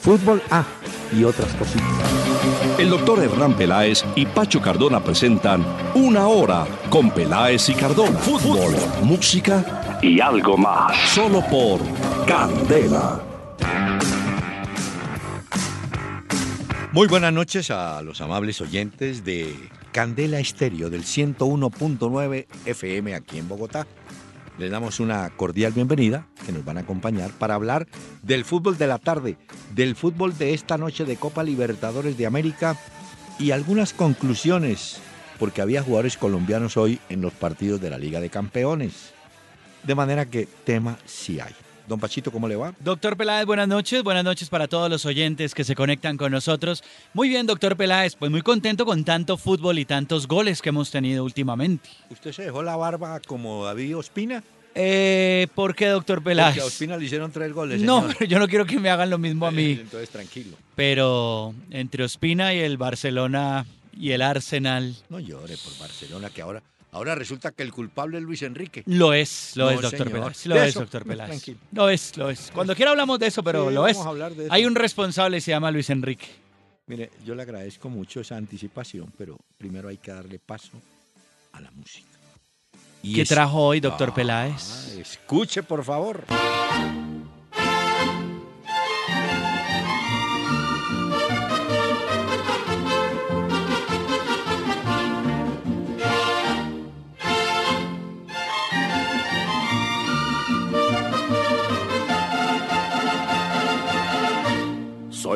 Fútbol A y otras cositas. El doctor Hernán Peláez y Pacho Cardona presentan Una hora con Peláez y Cardona. Fútbol, música y algo más. Solo por Candela. Muy buenas noches a los amables oyentes de Candela Estéreo del 101.9 FM aquí en Bogotá. Les damos una cordial bienvenida que nos van a acompañar para hablar del fútbol de la tarde, del fútbol de esta noche de Copa Libertadores de América y algunas conclusiones, porque había jugadores colombianos hoy en los partidos de la Liga de Campeones. De manera que tema sí hay. Don Pachito, ¿cómo le va? Doctor Peláez, buenas noches. Buenas noches para todos los oyentes que se conectan con nosotros. Muy bien, doctor Peláez. Pues muy contento con tanto fútbol y tantos goles que hemos tenido últimamente. ¿Usted se dejó la barba como David Ospina? Eh, ¿Por qué, doctor Peláez? Porque a Ospina le hicieron tres goles. No, señor. pero yo no quiero que me hagan lo mismo a mí. Entonces, tranquilo. Pero entre Ospina y el Barcelona y el Arsenal. No llore por Barcelona, que ahora, ahora resulta que el culpable es Luis Enrique. Lo es, lo No, es, doctor señor. Peláez. Lo es, doctor Peláez. tranquilo. Lo es, lo es. Cuando quiera hablamos de eso, pero Sí, lo es. vamos a hablar de eso. Hay un responsable, se llama Luis Enrique. Mire, yo le agradezco mucho esa anticipación, pero primero hay que darle paso a la música. Y ¿Qué es- trajo hoy, doctor Ah, Peláez? Escuche, por favor.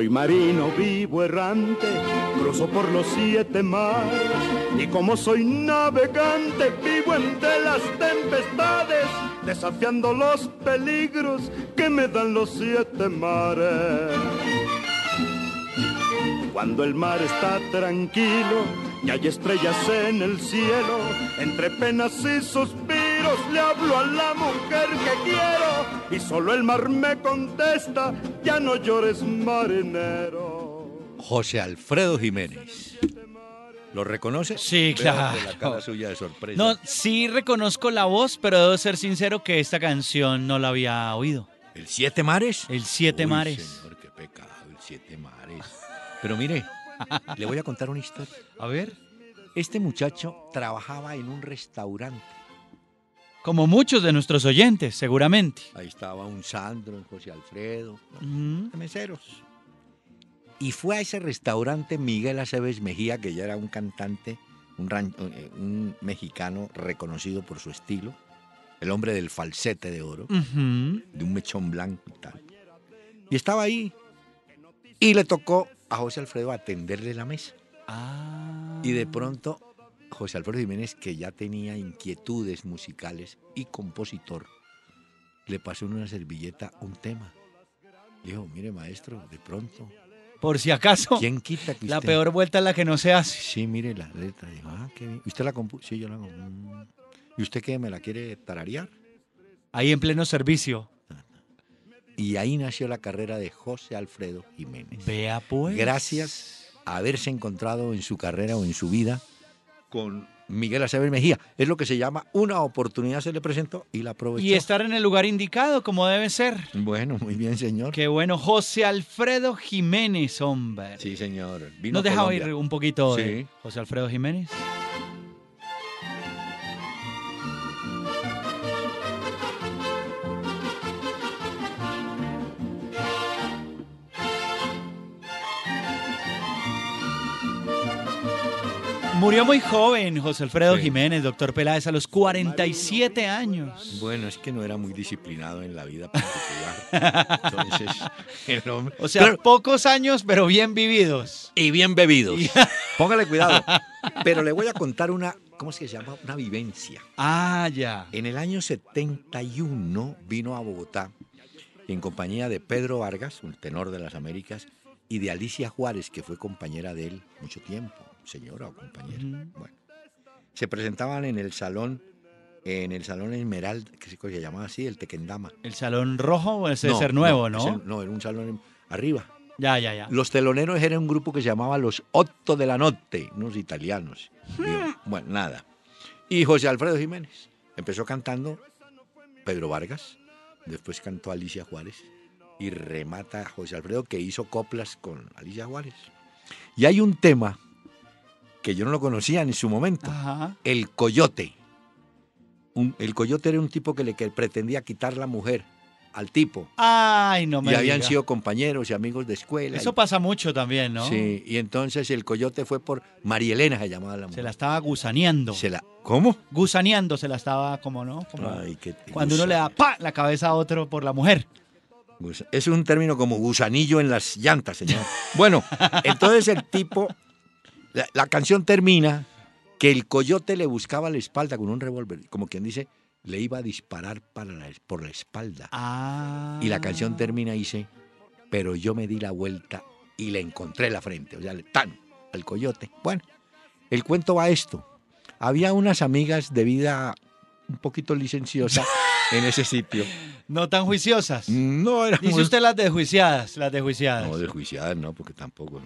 Soy marino vivo errante, cruzo por los siete mares y como soy navegante vivo entre las tempestades, desafiando los peligros que me dan los siete mares. Cuando el mar está tranquilo y hay estrellas en el cielo, entre penas y suspiros le hablo a la mujer que quiero y solo el mar me contesta, ya no llores marinero. José Alfredo Jiménez. ¿Lo reconoce? Sí, Veo claro. la cara suya de sorpresa. No, sí reconozco la voz, pero debo ser sincero que esta canción no la había oído. ¿El Siete Mares? El Siete Uy, Mares. Señor, qué pecado, el Siete Mares. Pero mire, le voy a contar una historia. A ver. Este muchacho trabajaba en un restaurante. Como muchos de nuestros oyentes, seguramente. Ahí estaba un Sandro, un José Alfredo, de meseros. Y fue a ese restaurante Miguel Aceves Mejía, que ya era un cantante, un, ran- eh, un mexicano reconocido por su estilo, el hombre del falsete de oro, de un mechón blanco y tal. Y estaba ahí. Y le tocó a José Alfredo atenderle la mesa. Ah. Y de pronto, José Alfredo Jiménez, que ya tenía inquietudes musicales y compositor, le pasó en una servilleta un tema. Dijo, mire maestro, de pronto, Por si acaso, ¿quién quita que la usted- peor vuelta es la que no se hace. Sí, mire la letra. Dijo, ah, qué bien. ¿Y ¿Usted la compuso? Sí, yo la compuso. Mm. ¿Y usted qué, me la quiere tararear? Ahí en pleno servicio. Y ahí nació la carrera de José Alfredo Jiménez. Vea pues. Gracias a haberse encontrado en su carrera o en su vida con Miguel Aceves Mejía. Es lo que se llama una oportunidad se le presentó y la aprovechó. Y estar en el lugar indicado, como debe ser. Bueno, muy bien, señor. Qué bueno. José Alfredo Jiménez, hombre. Sí, señor. Vino ¿Nos a deja Colombia. oír un poquito de Sí. José Alfredo Jiménez? Murió muy joven José Alfredo Sí. Jiménez, doctor Peláez, a los 47 años. Bueno, es que no era muy disciplinado en la vida particular. Entonces, el hombre... O sea, Pero- pocos años, pero bien vividos. y bien bebidos. Póngale cuidado. Pero le voy a contar una, ¿cómo se llama? Una vivencia. Ah, ya. En el año 71 vino a Bogotá en compañía de Pedro Vargas, un tenor de las Américas, y de Alicia Juárez, que fue compañera de él mucho tiempo, señora o compañera. Bueno, se presentaban en el salón, en el salón Esmeralda, que se se llamaba así, el Tequendama. ¿El salón rojo ese ser nuevo, no? ese- no, era un salón en- arriba. Ya, ya, ya. Los teloneros eran un grupo que se llamaba Los Otto de la Notte, unos italianos. Digo, bueno, nada. Y José Alfredo Jiménez empezó cantando Pedro Vargas, después cantó Alicia Juárez y remata José Alfredo que hizo coplas con Alicia Juárez. Y hay un tema que yo no lo conocía en su momento, Ajá. el coyote. Un- el coyote era un tipo que le que pretendía quitar la mujer al tipo. Ay, no me y habían diga. sido compañeros y amigos de escuela. Eso y- pasa mucho también, ¿no? Sí, y entonces el coyote fue por María Elena, se llamaba la mujer. Se la estaba gusaneando. Se la- ¿Cómo? Gusaneando se la estaba, como no? Como Ay, qué- cuando uno le da pa la cabeza a otro por la mujer. Es un término como gusanillo en las llantas, señor. Bueno, entonces el tipo, la, la canción termina que el coyote le buscaba la espalda con un revólver, como quien dice, le iba a disparar para la- por la espalda. Ah. Y la canción termina y dice, pero yo me di la vuelta y le encontré la frente, o sea, le- tan, al coyote. Bueno, el cuento va a esto. Había unas amigas de vida un poquito licenciosa en ese sitio. No tan juiciosas. No era Dice muy- usted las desjuiciadas, las desjuiciadas. No, desjuiciadas no, porque tampoco,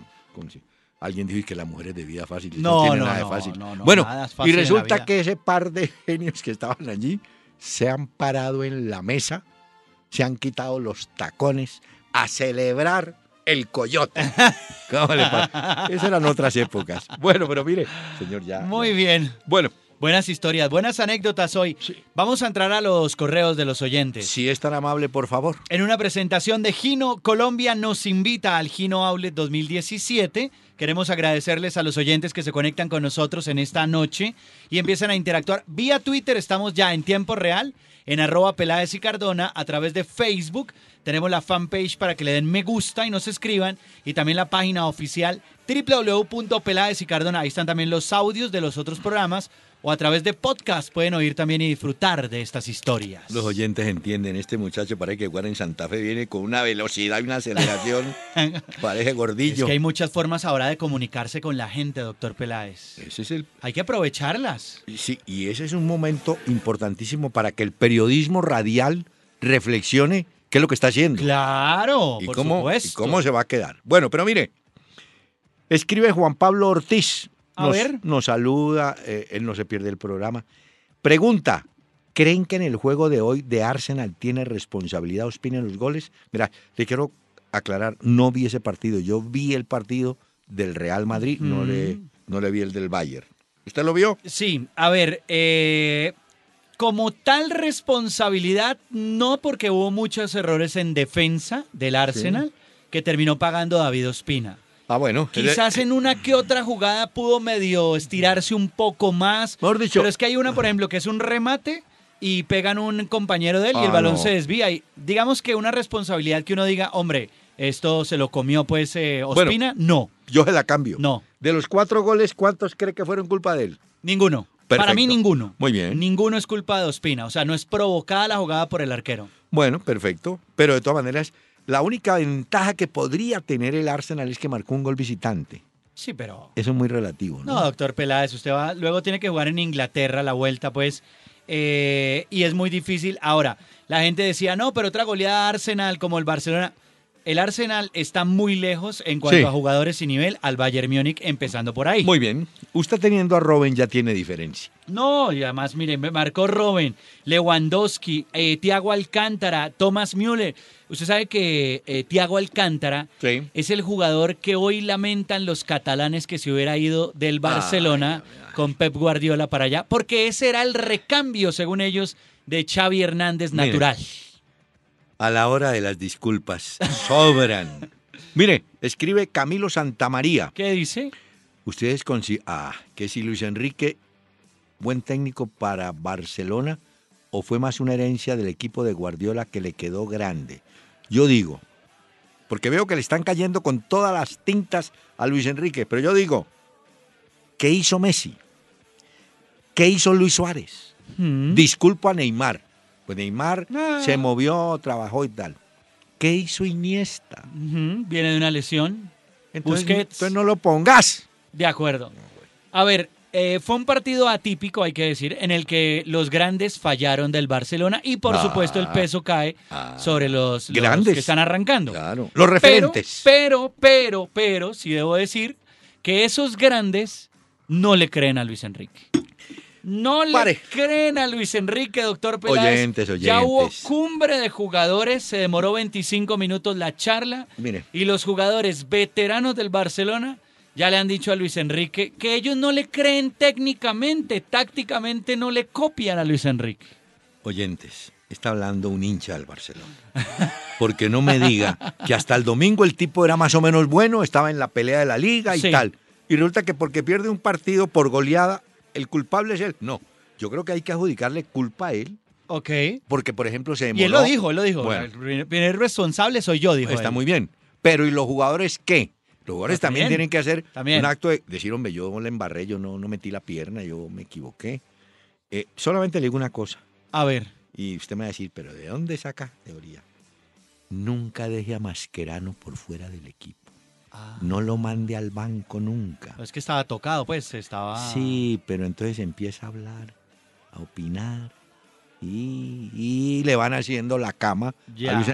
alguien dijo que las mujeres de vida fácil No, no, tienen no, nada de fácil. no, no, bueno, nada fácil y resulta que ese par de genios que estaban allí se han parado en la mesa, se han quitado los tacones a celebrar el coyote. Esas eran otras épocas. Bueno, pero mire, señor, ya. Muy ya. bien. Bueno, Buenas historias, buenas anécdotas hoy. Vamos a entrar a los correos de los oyentes. si es tan amable, por favor. En una presentación de Gino, Colombia nos invita al Gino Outlet 2017. Queremos agradecerles a los oyentes que se conectan con nosotros en esta noche y empiezan a interactuar. Vía Twitter estamos ya en tiempo real, en arroba Peláez y Cardona, a través de Facebook. Tenemos la fanpage para que le den me gusta y nos escriban. Y también la página oficial www.peláez y Cardona. Ahí están también los audios de los otros programas. O a través de podcast pueden oír también y disfrutar de estas historias. Los oyentes entienden, este muchacho parece que jugar en Santa Fe viene con una velocidad y una aceleración, parece Es gordillo. que hay muchas formas ahora de comunicarse con la gente, doctor Peláez. Ese es el Hay que aprovecharlas. Sí, y ese es un momento importantísimo para que el periodismo radial reflexione qué es lo que está haciendo Claro, y, por cómo, y supuesto. cómo se va a quedar. Bueno, pero mire, escribe Juan Pablo Ortiz. A Nos, ver. nos saluda, eh, él no se pierde el programa. Pregunta, ¿creen que en el juego de hoy de Arsenal tiene responsabilidad Ospina en los goles? Mira, te quiero aclarar, no vi ese partido, yo vi el partido del Real Madrid, no, le, no le vi el del Bayern. ¿Usted lo vio? Sí, a ver, eh, como tal responsabilidad, no porque hubo muchos errores en defensa del Arsenal, que terminó pagando David Ospina. Ah, bueno. Quizás en una que otra jugada pudo medio estirarse un poco más. Mejor dicho- pero es que hay una, por ejemplo, que es un remate y pegan un compañero de él y el Ah, balón no. se desvía. Y digamos que una responsabilidad que uno diga, hombre, esto se lo comió pues eh, Bueno. Ospina. no, Yo se la cambio. no, De los cuatro goles, ¿cuántos cree que fueron culpa de él? ninguno. Para Perfecto. mí ninguno. Muy bien. Ninguno es culpa de Ospina. O sea, no es provocada la jugada por el arquero. Bueno, perfecto. Pero de todas maneras, la única ventaja que podría tener el Arsenal es que marcó un gol visitante. Sí, pero... Eso es muy relativo, ¿no? No, doctor Peláez, usted va, luego tiene que jugar en Inglaterra la vuelta, pues, eh, y es muy difícil. Ahora, la gente decía, no, pero otra goleada de Arsenal como el Barcelona. El Arsenal está muy lejos en cuanto Sí. a jugadores y nivel al Bayern Múnich, empezando por ahí. Muy bien. Usted teniendo a Robin ya tiene diferencia. No, y además, miren, me marcó Robin, Lewandowski, eh, Thiago Alcántara, Thomas Müller. Usted sabe que eh, Thiago Alcántara Sí. es el jugador que hoy lamentan los catalanes que se hubiera ido del Barcelona con Pep Guardiola para allá, porque ese era el recambio, según ellos, de Xavi Hernández natural. A la hora de las disculpas, sobran. Mire, escribe Camilo Santamaría. ¿Qué dice? Ustedes consi ah, que si Luis Enrique, buen técnico para Barcelona, o fue más una herencia del equipo de Guardiola que le quedó grande. Yo digo, porque veo que le están cayendo con todas las tintas a Luis Enrique, pero yo digo, ¿qué hizo Messi? ¿Qué hizo Luis Suárez? Mm. Disculpo a Neymar. Pues Neymar Ah. se movió, trabajó y tal. ¿Qué hizo Iniesta? Viene de una lesión. Entonces, Busquets. entonces no lo pongas. De acuerdo. A ver, Eh, fue un partido atípico, hay que decir, en el que los grandes fallaron del Barcelona y por Ah. supuesto el peso cae Ah. sobre los, los Grandes. que están arrancando. Claro. Los Pero, referentes. pero, pero, pero, sí debo decir que esos grandes no le creen a Luis Enrique. No le Pare. creen a Luis Enrique, doctor Peláez. Oyentes, Ya hubo oyentes. cumbre de jugadores, se demoró 25 minutos la charla. Mire. Y los jugadores veteranos del Barcelona ya le han dicho a Luis Enrique que ellos no le creen técnicamente, tácticamente no le copian a Luis Enrique. Oyentes, está hablando un hincha del Barcelona. Porque no me diga que hasta el domingo el tipo era más o menos bueno, estaba en la pelea de la liga y Sí. tal. Y resulta que porque pierde un partido por goleada, el culpable es él. No, yo creo que hay que adjudicarle culpa a él. Ok. Porque, por ejemplo, se demoró. Y él lo dijo, él lo dijo. Bueno. El primer- responsable soy yo, dijo. Está él. muy bien. Pero ¿y los jugadores qué? Los jugadores también, también. tienen que hacer También. un acto de decir, hombre, yo le embarré, yo no, no metí la pierna, yo me equivoqué. Eh, solamente le digo una cosa, A ver. y usted me va a decir, pero ¿de dónde saca teoría? Nunca deje a Mascherano por fuera del equipo. No lo mande al banco nunca. Es que estaba tocado, pues, estaba... Sí, pero entonces empieza a hablar, a opinar y, y le van haciendo la cama.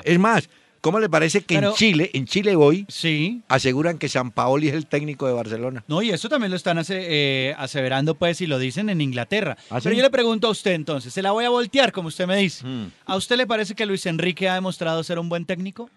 Es más, ¿cómo le parece que Pero- en Chile, en Chile hoy, Sí. aseguran que San Paoli es el técnico de Barcelona? No, y eso también lo están ase- eh, aseverando, pues, y lo dicen en Inglaterra. ¿Ah, sí? Pero yo le pregunto a usted entonces, se la voy a voltear, como usted me dice. Mm. ¿A usted le parece que Luis Enrique ha demostrado ser un buen técnico?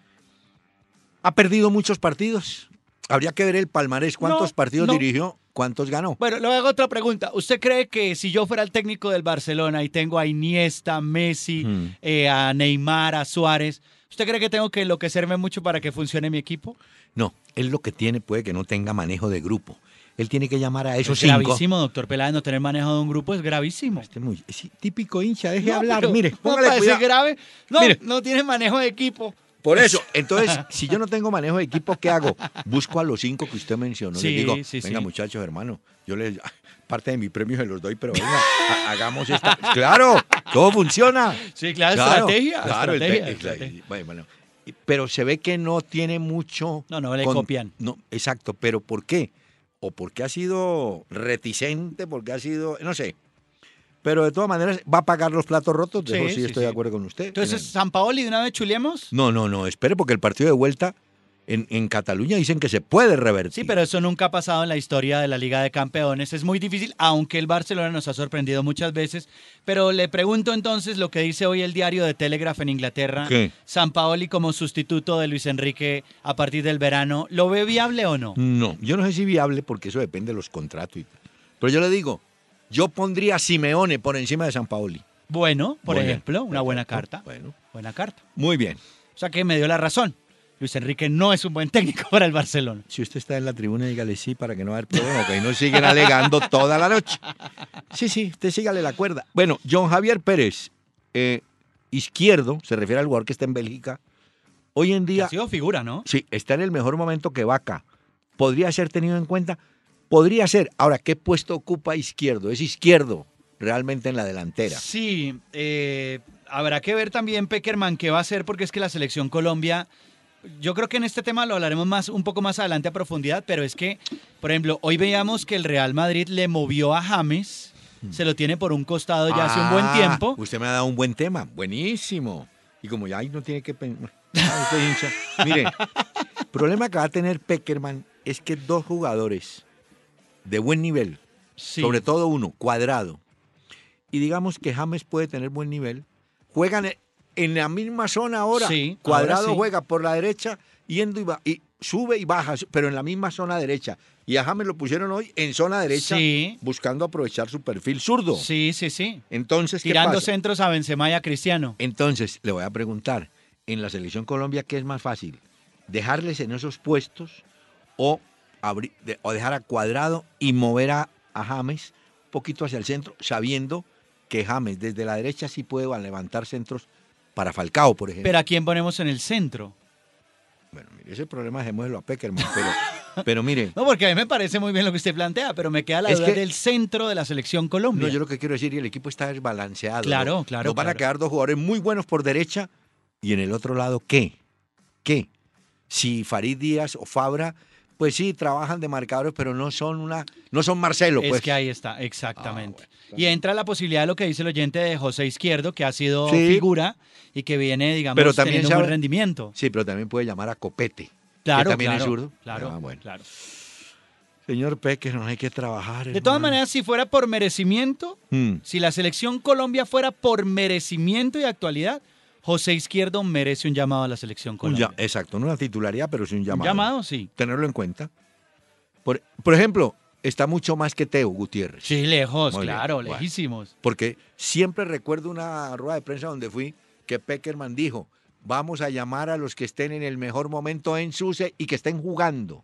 Ha perdido muchos partidos. Habría que ver el palmarés, cuántos No, partidos no. dirigió, cuántos ganó. Bueno, le hago otra pregunta. ¿Usted cree que si yo fuera el técnico del Barcelona y tengo a Iniesta, Messi, eh, a Neymar, a Suárez, ¿usted cree que tengo que enloquecerme mucho para que funcione mi equipo? No, él lo que tiene puede que no tenga manejo de grupo. Él tiene que llamar a esos es cinco. gravísimo, doctor Peláez, no tener manejo de un grupo es gravísimo. Este muy, es típico hincha, deje No, hablar. Mire, no, parece grave. No, Mire. no tiene manejo de equipo. Por eso, entonces, si yo no tengo manejo de equipo, ¿qué hago? Busco a los cinco que usted mencionó. Sí, les digo, sí, venga, sí. muchachos, hermano, yo les parte de mi premio se los doy, pero venga, ha- hagamos esta. Claro, todo funciona. Sí, claro, Claro, estrategia. claro, el estrategia, te- estrategia. bueno, Pero se ve que no tiene mucho. No, no le copian. No, exacto, pero ¿por qué? O porque ha sido reticente, porque ha sido, no sé. Pero de todas maneras, va a pagar los platos rotos. De Sí, eso sí, sí, estoy sí. de acuerdo con usted. Entonces, ¿San Paoli de una vez chuleemos? No, no, no, espere, porque el partido de vuelta en, en Cataluña dicen que se puede revertir. Sí, pero eso nunca ha pasado en la historia de la Liga de Campeones. Es muy difícil, aunque el Barcelona nos ha sorprendido muchas veces. Pero le pregunto entonces lo que dice hoy el diario de Telegraph en Inglaterra. ¿Qué? San Paoli como sustituto de Luis Enrique a partir del verano. ¿Lo ve viable o no? No, yo no sé si viable porque eso depende de los contratos. y- Pero yo le digo, yo pondría a Simeone por encima de San Paoli. Bueno, por ejemplo, una buena carta. Bueno, Buena carta. muy bien. O sea que me dio la razón. Luis Enrique no es un buen técnico para el Barcelona. Si usted está en la tribuna, dígale sí para que no haya problema, que no siguen alegando toda la noche. Sí, sí, usted sígale la cuerda. Bueno, John Javier Pérez, eh, izquierdo, se refiere al jugador que está en Bélgica. Hoy en Que día, ha sido figura, ¿no? sí, está en el mejor momento que Vaca. Podría ser tenido en cuenta. Podría ser. Ahora, ¿qué puesto ocupa izquierdo? Es izquierdo realmente en la delantera. Sí, eh, habrá que ver también Peckerman qué va a hacer porque es que la selección Colombia, yo creo que en este tema lo hablaremos más un poco más adelante a profundidad, pero es que, por ejemplo, hoy veíamos que el Real Madrid le movió a James, se lo tiene por un costado ya hace un buen Ah, tiempo. Usted me ha dado un buen tema. Buenísimo. Y como ya ahí no tiene que pensar. Mire, el problema que va a tener Peckerman es que dos jugadores de buen nivel, Sí. sobre todo uno, cuadrado, y digamos que James puede tener buen nivel, juegan en la misma zona ahora. Sí, cuadrado ahora sí. juega por la derecha, yendo y, va- y sube y baja, pero en la misma zona derecha. Y a James lo pusieron hoy en zona derecha, Sí. buscando aprovechar su perfil zurdo. Sí, sí, sí. Entonces, ¿qué Tirando pasa? centros a Benzema y a Cristiano. Entonces, le voy a preguntar, en la selección Colombia, ¿qué es más fácil? ¿Dejarles en esos puestos o, abri- de- o dejar a Cuadrado y mover a, a James un poquito hacia el centro, sabiendo que James desde la derecha sí puede levantar centros para Falcao, por ejemplo? Pero ¿a quién ponemos en el centro? bueno, mire, ese problema dejémoslo a Peckerman, pero, pero mire, No, porque a mí me parece muy bien lo que usted plantea, pero me queda la duda que- del centro de la selección Colombia. no, yo lo que quiero decir, y el equipo está desbalanceado. Claro, ¿no? claro, Nos van a quedar dos jugadores muy buenos por derecha y en el otro lado, ¿qué? ¿Qué? Si Farid Díaz o Fabra pues sí, trabajan de marcadores, pero no son una, no son Marcelo, Es pues. que ahí está, exactamente. Ah, bueno. Y entra la posibilidad de lo que dice el oyente de José Izquierdo, que ha sido Sí. figura y que viene, digamos, Pero también teniendo un buen rendimiento. Sí, pero también puede llamar a Copete. Claro, también es zurdo. Claro, Ah, bueno. claro. Señor Peque, no hay que trabajar. De todas maneras, si fuera por merecimiento, Mm. si la selección Colombia fuera por merecimiento y actualidad, José Izquierdo merece un llamado a la selección Un Colombia. ya- exacto, no una titularidad, pero sí un Un llamado. llamado, sí. Tenerlo en cuenta. Por, por ejemplo, está mucho más que Teo Gutiérrez. Sí, lejos, Muy claro, lejísimos. Porque siempre recuerdo una rueda de prensa donde fui que Peckerman dijo, vamos a llamar a los que estén en el mejor momento en SUSE y que estén jugando.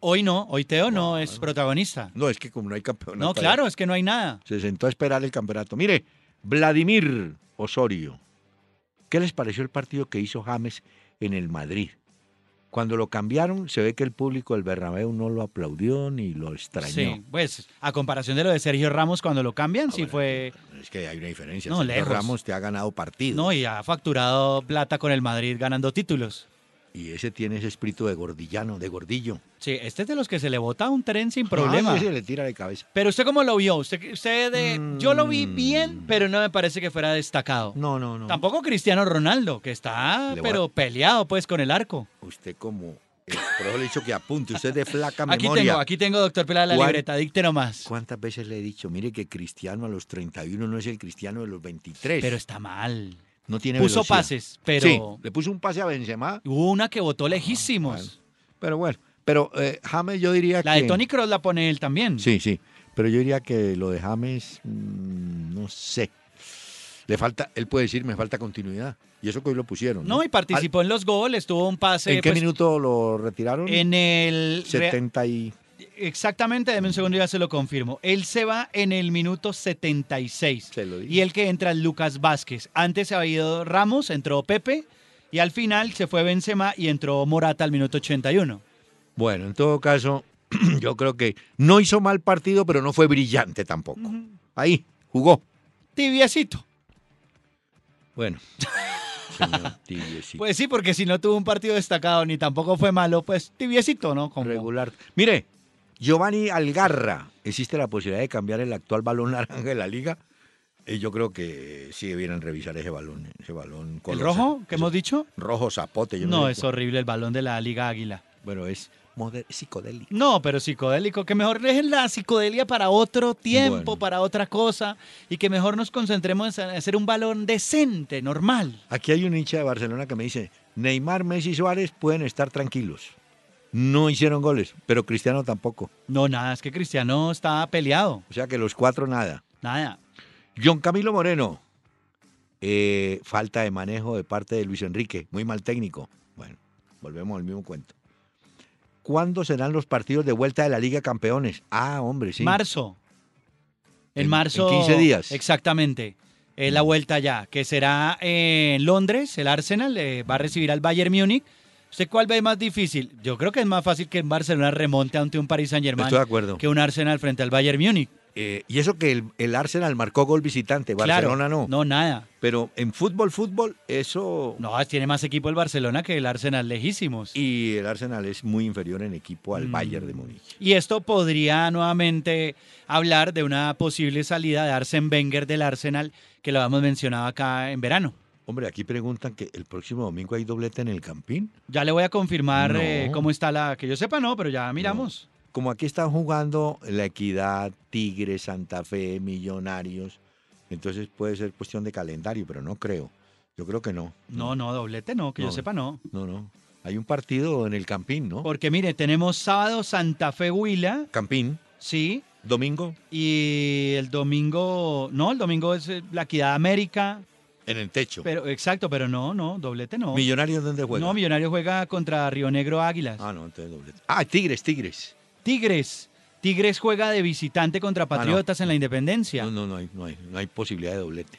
Hoy no, hoy Teo no es protagonista. No, es que como no hay campeonato. No, claro, es que no hay nada. Se sentó a esperar el campeonato. Mire, Vladimir Osorio. ¿Qué les pareció el partido que hizo James en el Madrid? Cuando lo cambiaron, se ve que el público del Bernabéu no lo aplaudió ni lo extrañó. Sí, pues a comparación de lo de Sergio Ramos cuando lo cambian, sí bueno, fue... Es que hay una diferencia. No, Sergio lejos. Ramos te ha ganado partido. No, y ha facturado plata con el Madrid ganando títulos. Y ese tiene ese espíritu de gordillano, de gordillo. Sí, este es de los que se le bota un tren sin problema. Ay, ese le tira de cabeza. Pero usted cómo lo vio? Usted, usted de- yo lo vi bien, Mm. pero no me parece que fuera destacado. No, no, no. Tampoco Cristiano Ronaldo, que está Le voy a- pero peleado pues con el arco. Usted como... eh, por eso le he dicho que apunte. Usted es de flaca Aquí memoria. tengo, aquí tengo, doctor Pelada, la ¿Cuál- libreta, dicte nomás. ¿Cuántas veces le he dicho? Mire que Cristiano a los 31 no es el Cristiano de los 23. Pero está mal. No tiene Puso velocidad. pases, pero Sí, le puso un pase a Benzema. hubo una que votó lejísimos. Bueno, pero bueno, pero eh, James yo diría la que... de Tony Cross la pone él también. Sí, sí, pero yo diría que lo de James, mm, no sé. Le falta, él puede decir, me falta continuidad. Y eso que hoy lo pusieron. No, y participó en los goles, tuvo un pase. ¿En qué pues, minuto lo retiraron? En el. 70 y... Exactamente, deme un segundo y ya se lo confirmo. Él se va en el minuto 76. Se lo. Y el que entra es Lucas Vázquez. Antes se había ido Ramos, entró Pepe. Y al final se fue Benzema y entró Morata al minuto 81. Bueno, en todo caso, yo creo que no hizo mal partido, pero no fue brillante tampoco. Ahí, jugó. Tibiecito. Bueno, señor tibiecito. Pues sí, porque si no tuvo un partido destacado ni tampoco fue malo, pues tibiecito, ¿no? Como- regular. Mire, Giovanni Algarra, ¿existe la posibilidad de cambiar el actual balón naranja de la liga? Y yo creo que sí debieran revisar ese balón, ese balón ¿El color rojo za- que hemos dicho? rojo zapote. yo No, sé es horrible el balón de la Liga Águila. Bueno, es psicodélico. No, pero psicodélico, que mejor dejen la psicodelia para otro tiempo, Bueno. para otra cosa, y que mejor nos concentremos en hacer un balón decente, normal. Aquí hay un hincha de Barcelona que me dice, Neymar, Messi y Suárez pueden estar tranquilos. No hicieron goles, pero Cristiano tampoco. No, nada, es que Cristiano está peleado. O sea que los cuatro nada. Nada. John Camilo Moreno, eh, falta de manejo de parte de Luis Enrique, muy mal técnico. Bueno, volvemos al mismo cuento. ¿Cuándo serán los partidos de vuelta de la Liga Campeones? Ah, hombre, sí. Marzo. En, En- marzo. en 15 días. Exactamente. Es la vuelta ya, que será en Londres, el Arsenal eh, va a recibir al Bayern Múnich. ¿Usted cuál ve más difícil? Yo creo que es más fácil que en Barcelona remonte ante un Paris Saint Germain Estoy de acuerdo. que un Arsenal frente al Bayern Múnich. Eh, y eso que el, el Arsenal marcó gol visitante, Barcelona claro, no. No, nada. Pero en fútbol, fútbol, eso... No, tiene más equipo el Barcelona que el Arsenal lejísimos. Y, Y el Arsenal es muy inferior en equipo al Mm. Bayern de Múnich. esto podría nuevamente hablar de una posible salida de Arsene Wenger del Arsenal, que lo habíamos mencionado acá en verano. Hombre, aquí preguntan que el próximo domingo hay doblete en el Campín. Ya le voy a confirmar No. eh, cómo está la... Que yo sepa, no, pero ya miramos. Como aquí están jugando La Equidad, Tigres, Santa Fe, Millonarios, entonces puede ser cuestión de calendario, pero no creo. Yo creo que no. No, no, doblete no, que yo No. sepa no. No, no. Hay un partido en el Campín, ¿no? Porque mire, tenemos sábado Santa Fe Huila, Campín, sí, domingo, y el domingo, no, el domingo es eh, la Equidad América, en el techo. pero exacto, pero no, no, doblete no. Millonarios, ¿dónde juega? No, Millonario juega contra Río Negro Águilas. Ah, no, entonces doblete. Ah, Tigres, Tigres. Tigres. Tigres juega de visitante contra Patriotas en la Independencia. Ah, No, no, no hay, no hay, no hay posibilidad de doblete.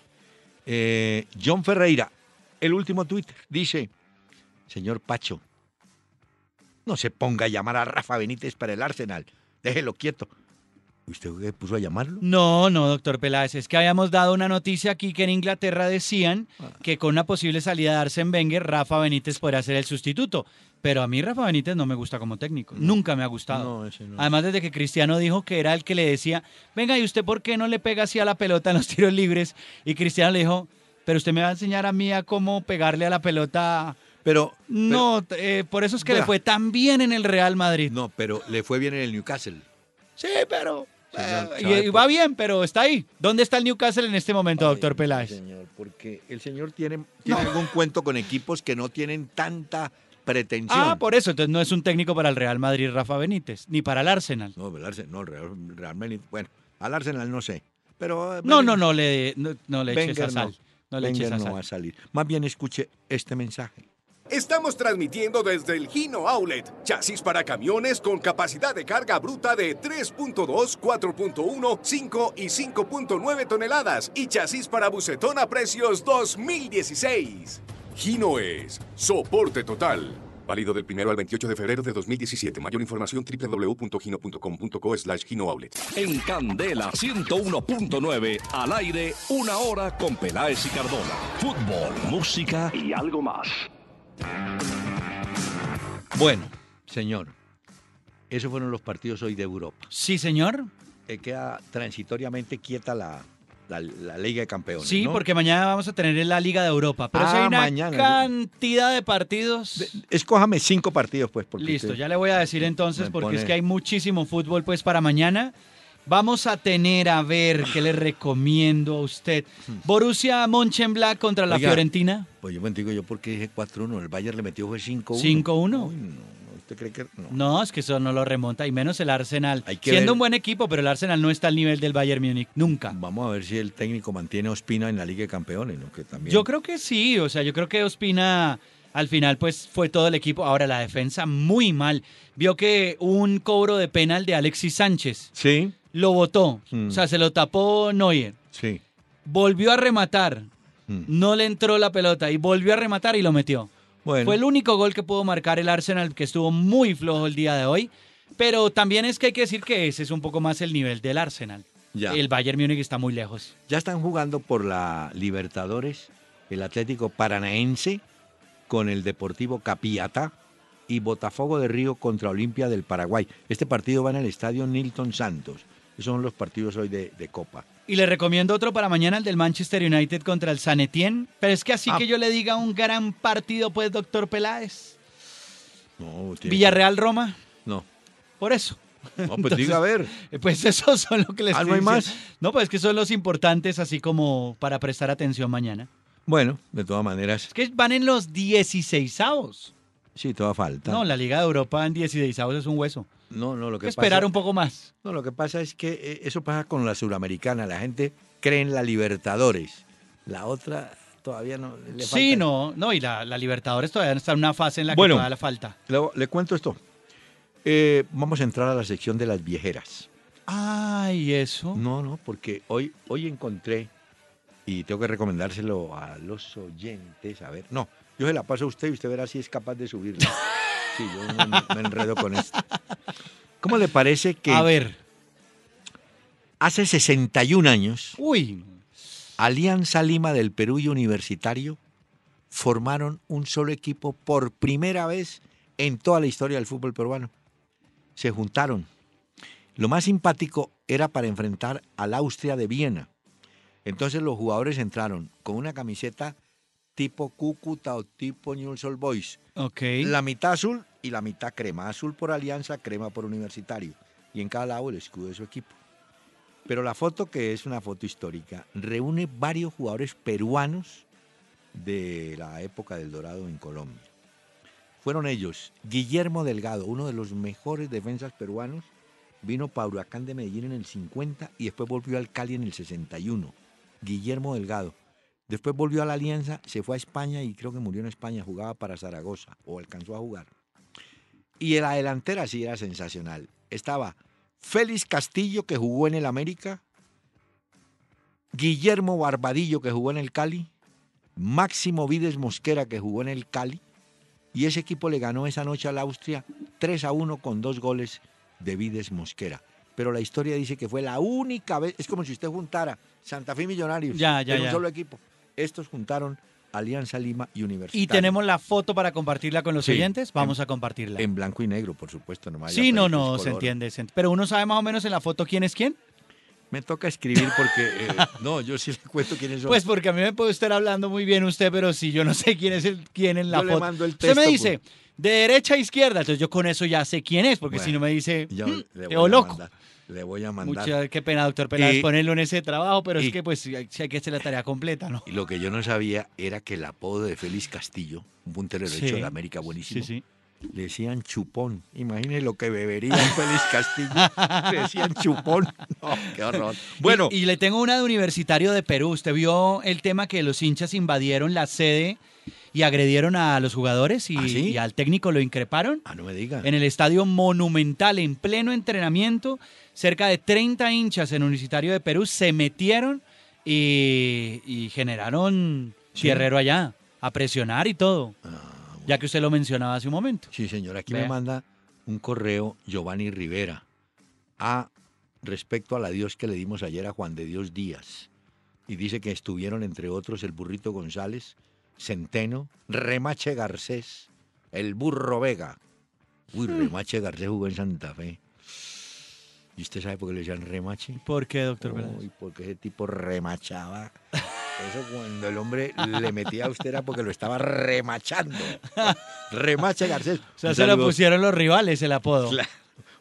Eh, John Ferreira, el último Twitter, dice, señor Pacho, no se ponga a llamar a Rafa Benítez para el Arsenal, déjelo quieto. ¿Usted qué puso a llamarlo? No, no, doctor Peláez, es que habíamos dado una noticia aquí que en Inglaterra decían Ah. que con una posible salida de Arsene Wenger, Rafa Benítez podría ser el sustituto. Pero a mí Rafa Benítez no me gusta como técnico. Nunca me ha gustado. No, ese no. Además, desde que Cristiano dijo que era el que le decía, venga, ¿y usted por qué no le pega así a la pelota en los tiros libres? Y Cristiano le dijo, pero usted me va a enseñar a mí a cómo pegarle a la pelota. Pero, No, eh, por eso es que le fue tan bien en el Real Madrid. no, pero le fue bien en el Newcastle. Sí, pero... Señor, eh, ¿sabe y, y por- va bien, pero está ahí. ¿Dónde está el Newcastle en este momento, doctor Ay, Peláez? Señor, porque el señor tiene, tiene algún cuento con equipos que no tienen tanta pretensión. Ah, por eso. Entonces no es un técnico para el Real Madrid, Rafa Benítez, ni para el Arsenal. No, el Arsenal, no, el Real, Real Madrid, bueno, al Arsenal no sé. Pero eh, No, no, no le, no, no le eches a sal. No, le eches a no sal. va a salir. Más bien escuche este mensaje. Estamos transmitiendo desde el Gino Outlet, chasis para camiones con capacidad de carga bruta de 3.2, 4.1, 5 y 5.9 toneladas y chasis para bucetón a precios 2016. Gino es soporte total. Válido del 1 al 28 de febrero de 2017. Mayor información www.gino.com.co slash Gino. En Candela 101.9, al aire, una hora con Peláez y Cardona. Fútbol, música y algo más. Bueno, señor, esos fueron los partidos hoy de Europa. Sí, señor. Eh, queda transitoriamente quieta la, la, la Liga de Campeones. Sí, ¿no? porque mañana vamos a tener la Liga de Europa. Pero Ah, si hay una mañana. cantidad de partidos. Escójame cinco partidos, pues. Listo, ya le voy a decir entonces, porque pone- es que hay muchísimo fútbol pues para mañana. Vamos a tener a ver qué le recomiendo a usted. Borussia Mönchengladbach contra la Oiga, Fiorentina. Pues yo me digo, yo porque dije 4-1, el Bayern le metió fue 5-1. 5-1. Uy, no, ¿Usted cree que no? No, es que eso no lo remonta, y menos el Arsenal. Siendo ver- un buen equipo, pero el Arsenal no está al nivel del Bayern Múnich, nunca. Vamos a ver si el técnico mantiene a Ospina en la Liga de Campeones, ¿no? Que también... Yo creo que sí, o sea, yo creo que Ospina al final pues fue todo el equipo. Ahora la defensa muy mal. Vio que un cobro de penal de Alexis Sánchez Sí, lo botó, Mm. o sea, se lo tapó Neuer. sí. Volvió a rematar, Mm. no le entró la pelota y volvió a rematar y lo metió. Bueno, Fue el único gol que pudo marcar el Arsenal, que estuvo muy flojo el día de hoy. Pero también es que hay que decir que ese es un poco más el nivel del Arsenal. ya. El Bayern Múnich está muy lejos. Ya están jugando por la Libertadores el Atlético Paranaense con el Deportivo Capiatá y Botafogo de Río contra Olimpia del Paraguay. Este partido va en el estadio Nilton Santos. Esos son los partidos hoy de, de Copa. Y le recomiendo otro para mañana, el del Manchester United contra el San Etienne. Pero es que así Ah. que yo le diga un gran partido, pues, doctor Peláez. No, Villarreal-Roma, No, por eso. no pues Entonces, diga a ver. Pues esos son lo que les Ah, estoy ¿no hay más? No, pues que son los importantes, así como para prestar atención mañana. Bueno, de todas maneras, Es que van en los 16 avos. sí, toda falta. No, la Liga de Europa en 16 avos es un hueso. no, no, lo que que esperar pasa, un poco más. No, lo que pasa es que eh, eso pasa con la suramericana. La gente cree en la Libertadores. La otra todavía no le Sí, falta- no, no, y la, la Libertadores todavía está en una fase en la que Bueno. todavía le falta. Le, le cuento esto. Eh, vamos a entrar a la sección de las viejeras. Ay, eso. No, no, porque hoy, hoy encontré, y tengo que recomendárselo a los oyentes, a ver, no, yo se la paso a usted y usted verá si es capaz de subirla. Sí, yo me, me enredo con esto. ¿Cómo le parece que A ver. hace 61 años Uy, Alianza Lima del Perú y Universitario formaron un solo equipo por primera vez en toda la historia del fútbol peruano. Se juntaron. Lo más simpático era para enfrentar al Austria de Viena. Entonces los jugadores entraron con una camiseta tipo Cúcuta o tipo Newell's Old Boys. ok. La mitad azul y la mitad crema. Azul por Alianza, crema por Universitario. Y en cada lado el escudo de su equipo. Pero la foto, que es una foto histórica, reúne varios jugadores peruanos de la época del Dorado en Colombia. Fueron ellos Guillermo Delgado, uno de los mejores defensas peruanos, vino para Huracán de Medellín en el 50 y después volvió al Cali en el 61. Guillermo Delgado. Después volvió a la Alianza, se fue a España y creo que murió en España, jugaba para Zaragoza o alcanzó a jugar. Y en la delantera sí era sensacional. Estaba Félix Castillo, que jugó en el América, Guillermo Barbadillo, que jugó en el Cali, Máximo Vides Mosquera, que jugó en el Cali, y ese equipo le ganó esa noche al Austria 3 a 1 con dos goles de Vides Mosquera. Pero la historia dice que fue la única vez, es como si usted juntara Santa Fe y Millonarios Ya, ya, en un ya. solo equipo. Estos juntaron Alianza Lima y Universitario. Y tenemos la foto para compartirla con los Sí, oyentes. Vamos en- a compartirla. En blanco y negro, por supuesto. No sí, no, no, color. se entiende, se ent- Pero uno sabe más o menos en la foto quién es quién. Me toca escribir porque... eh, no, yo sí le cuento quiénes son. Pues porque a mí me puede estar hablando muy bien usted, pero si yo no sé quién es el quién en la Yo le foto. mando el usted me texto, dice de derecha a izquierda, entonces yo con eso ya sé quién es, porque si no me dice, Ya "Mm, le voy quedo a loco. mandar, le voy a mandar. Mucha, qué pena, doctor Peláez, ponerlo en ese trabajo, pero y- es que pues sí hay que hacer la tarea completa, ¿no? Y lo que yo no sabía era que el apodo de Félix Castillo, un puntero derecho Sí. de América buenísimo, Sí, sí. le decían chupón. Imagine lo que bebería Félix Castillo. le decían chupón. No, qué horror. Bueno, Y, y le tengo una de Universitario de Perú. ¿Usted vio el tema que los hinchas invadieron la sede y agredieron a los jugadores y, ¿Ah, sí? y al técnico lo increparon? ah, no me diga. En el estadio Monumental, en pleno entrenamiento, cerca de 30 hinchas en Universitario de Perú se metieron y, y generaron Sí. tierrero allá, a presionar y todo, Ah, ya que usted lo mencionaba hace un momento. Sí, señor. Aquí Vea. me manda un correo Giovanni Rivera a respecto al adiós que le dimos ayer a Juan de Dios Díaz. Y dice que estuvieron, entre otros, el Burrito González, Centeno, Remache Garcés, el Burro Vega. Uy, Remache Garcés jugó en Santa Fe. ¿Y usted sabe por qué le decían Remache? ¿Por qué, doctor Peláez? Uy, porque ese tipo remachaba. Eso cuando el hombre le metía a usted era porque lo estaba remachando. Remache Garcés. O sea, se lo pusieron los rivales el apodo. Claro.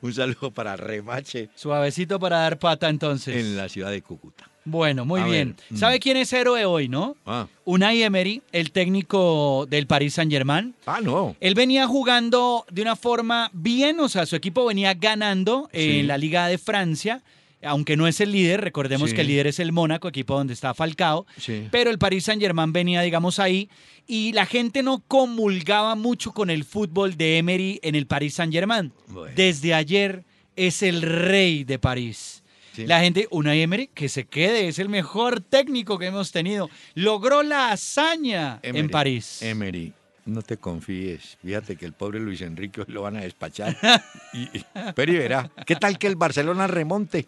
Un saludo para Remache Suavecito para dar pata entonces. en la ciudad de Cúcuta. Bueno, muy A bien. ver, mm. ¿Sabe quién es héroe hoy, no? Ah, Unai Emery, el técnico del Paris Saint-Germain. ah no. Él venía jugando de una forma bien, o sea, su equipo venía ganando Sí. en la Liga de Francia, aunque no es el líder, recordemos Sí. que el líder es el Mónaco, equipo donde está Falcao, Sí. pero el Paris Saint-Germain venía, digamos, ahí y la gente no comulgaba mucho con el fútbol de Emery en el Paris Saint-Germain. Bueno. Desde ayer es el rey de París. Sí. La gente, Unai Emery, que se quede, es el mejor técnico que hemos tenido. Logró la hazaña en París. Emery, no te confíes. Fíjate que el pobre Luis Enrique lo van a despachar. y- pero y verá, ¿qué tal que el Barcelona remonte?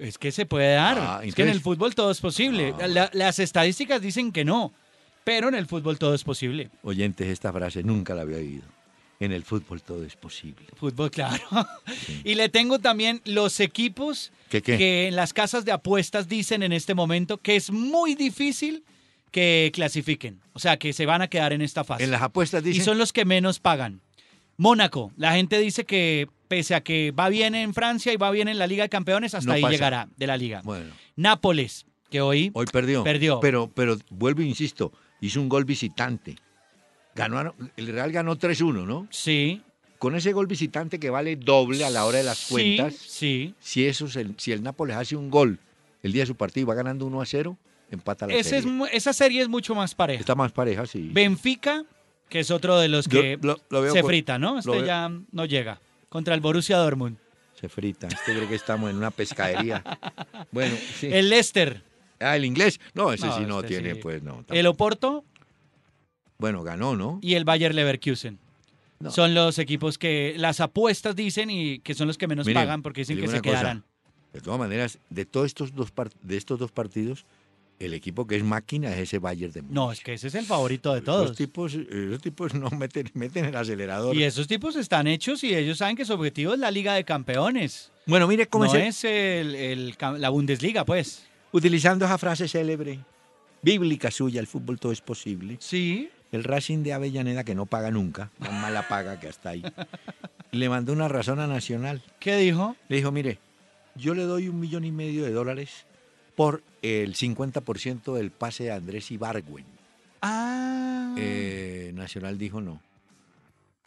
Es que se puede dar. Ah, es que en el fútbol todo es posible. Ah. La- las estadísticas dicen que no, pero en el fútbol todo es posible. Oyentes, esta frase nunca la había oído. En el fútbol todo es posible. Fútbol, claro. Y le tengo también los equipos ¿Qué qué? que en las casas de apuestas dicen en este momento que es muy difícil que clasifiquen. O sea, que se van a quedar en esta fase. En las apuestas y dicen... son los que menos pagan. Mónaco, la gente dice que pese a que va bien en Francia y va bien en la Liga de Campeones, hasta No ahí pasa. llegará de la liga. Bueno, Nápoles, que hoy hoy perdió. Perdió. Pero, pero vuelvo e insisto, hizo un gol visitante. Ganó, el Real ganó 3-1, ¿no? sí, Con ese gol visitante que vale doble a la hora de las sí, cuentas, sí. si, eso es el, si el Nápoles hace un gol el día de su partido y va ganando 1 a 0, empata la Ese es serie. mu- esa serie es mucho más pareja. Está más pareja, sí. Benfica, que es otro de los Yo que lo- lo se con- frita, ¿no? Este ya no llega. Contra el Borussia Dortmund. Se frita. Este cree que estamos en una pescadería. bueno, sí. El Leicester, ah, el inglés. No, ese No, sí no este tiene, sí. pues no. el Oporto Bueno, ganó, ¿no? y el Bayer Leverkusen. No. Son los equipos que las apuestas dicen y que son los que menos pagan porque dicen que se cosa. quedarán. De todas maneras, de todos estos dos de estos dos partidos, el equipo que es máquina es ese Bayern de Múnich. No, es que ese es el favorito de todos. tipos, esos tipos no meten, meten el acelerador. Y esos tipos están hechos y ellos saben que su objetivo es la Liga de Campeones. Bueno, mire cómo No es el- el la Bundesliga, pues. utilizando esa frase célebre, bíblica suya, el fútbol todo es posible. Sí. El Racing de Avellaneda, que no paga nunca, tan mala paga que hasta ahí, le mandó una razón a Nacional. ¿Qué dijo? Le dijo, mire, yo le doy un millón y medio de dólares por el 50% del pase de Andrés Ibargüen. Ah. Eh, Nacional dijo no.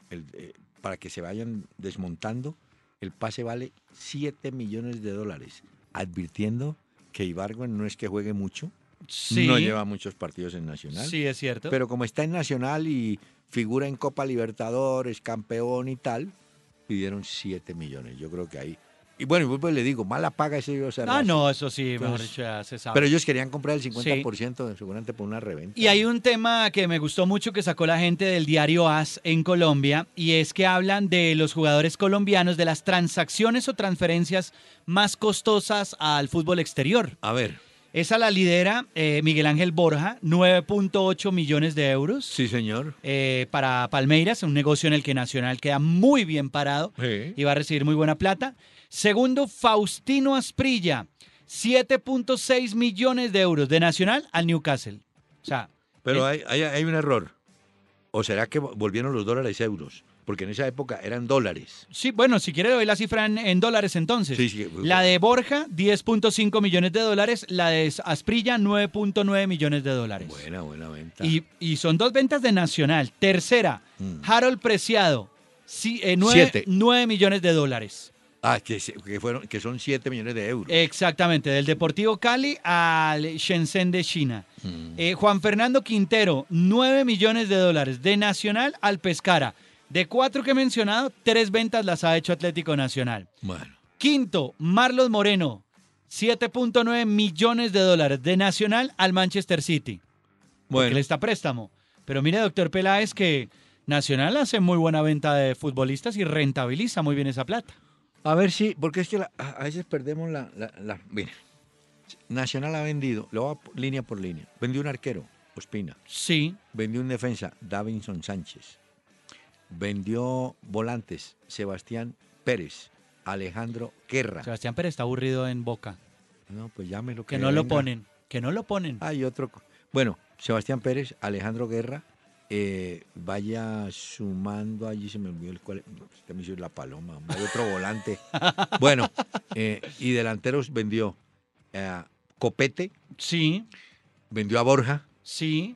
El, eh, para que se vayan desmontando, el pase vale 7 millones de dólares, advirtiendo que Ibargüen no es que juegue mucho, sí. no lleva muchos partidos en Nacional, Sí, es cierto. pero como está en Nacional y figura en Copa Libertadores, campeón y tal, pidieron 7 millones. Yo creo que ahí. Y bueno, y pues le digo, mala paga ese yo ah, no, eso sí, mejor dicho, ya se sabe. Pero ellos querían comprar el 50% seguramente por una reventa. Y hay un tema que me gustó mucho que sacó la gente del diario AS en Colombia y es que hablan de los jugadores colombianos, de las transacciones o transferencias más costosas al fútbol exterior. A ver, Esa la lidera eh, Miguel Ángel Borja, 9.8 millones de euros. Sí, señor. eh, para Palmeiras, un negocio en el que Nacional queda muy bien parado Sí. y va a recibir muy buena plata. Segundo, Faustino Asprilla, 7.6 millones de euros de Nacional al Newcastle. O sea, Pero hay, hay, hay un error. ¿O será que volvieron los dólares euros? Porque en esa época eran dólares. sí, bueno, si quiere doy la cifra en, en dólares entonces. Sí, sí. La de Borja, 10.5 millones de dólares. La de Asprilla, 9.9 millones de dólares. Buena, buena venta. Y, y son dos ventas de Nacional. Tercera, Mm. Harold Preciado, sí, eh, millones de dólares. Ah, que, que, fueron, que son 7 millones de euros. Exactamente, del Deportivo Cali al Shenzhen de China. Mm. Eh, Juan Fernando Quintero, 9 millones de dólares. De Nacional al Pescara. De cuatro que he mencionado, tres ventas las ha hecho Atlético Nacional. Bueno. Quinto, Marlos Moreno, 7.9 millones de dólares. De Nacional al Manchester City. Bueno. le está préstamo. Pero mire, doctor Peláez, que Nacional hace muy buena venta de futbolistas y rentabiliza muy bien esa plata. A ver si, porque es que la- a veces perdemos la, la, la- Mire, Nacional ha vendido, lo voy a po- línea por línea. Vendió un arquero, Ospina. Sí, Vendió un defensa, Davinson Sánchez. Vendió volantes, Sebastián Pérez, Alejandro Guerra. Sebastián Pérez está aburrido en Boca. No, pues llámelo. Que no lo ponen, que no lo ponen. Hay otro. Bueno, Sebastián Pérez, Alejandro Guerra, eh, vaya sumando allí, se me olvidó el cual. no, Este me hizo la paloma, hay otro volante. bueno, eh, y delanteros vendió a Copete, Sí, vendió a Borja sí.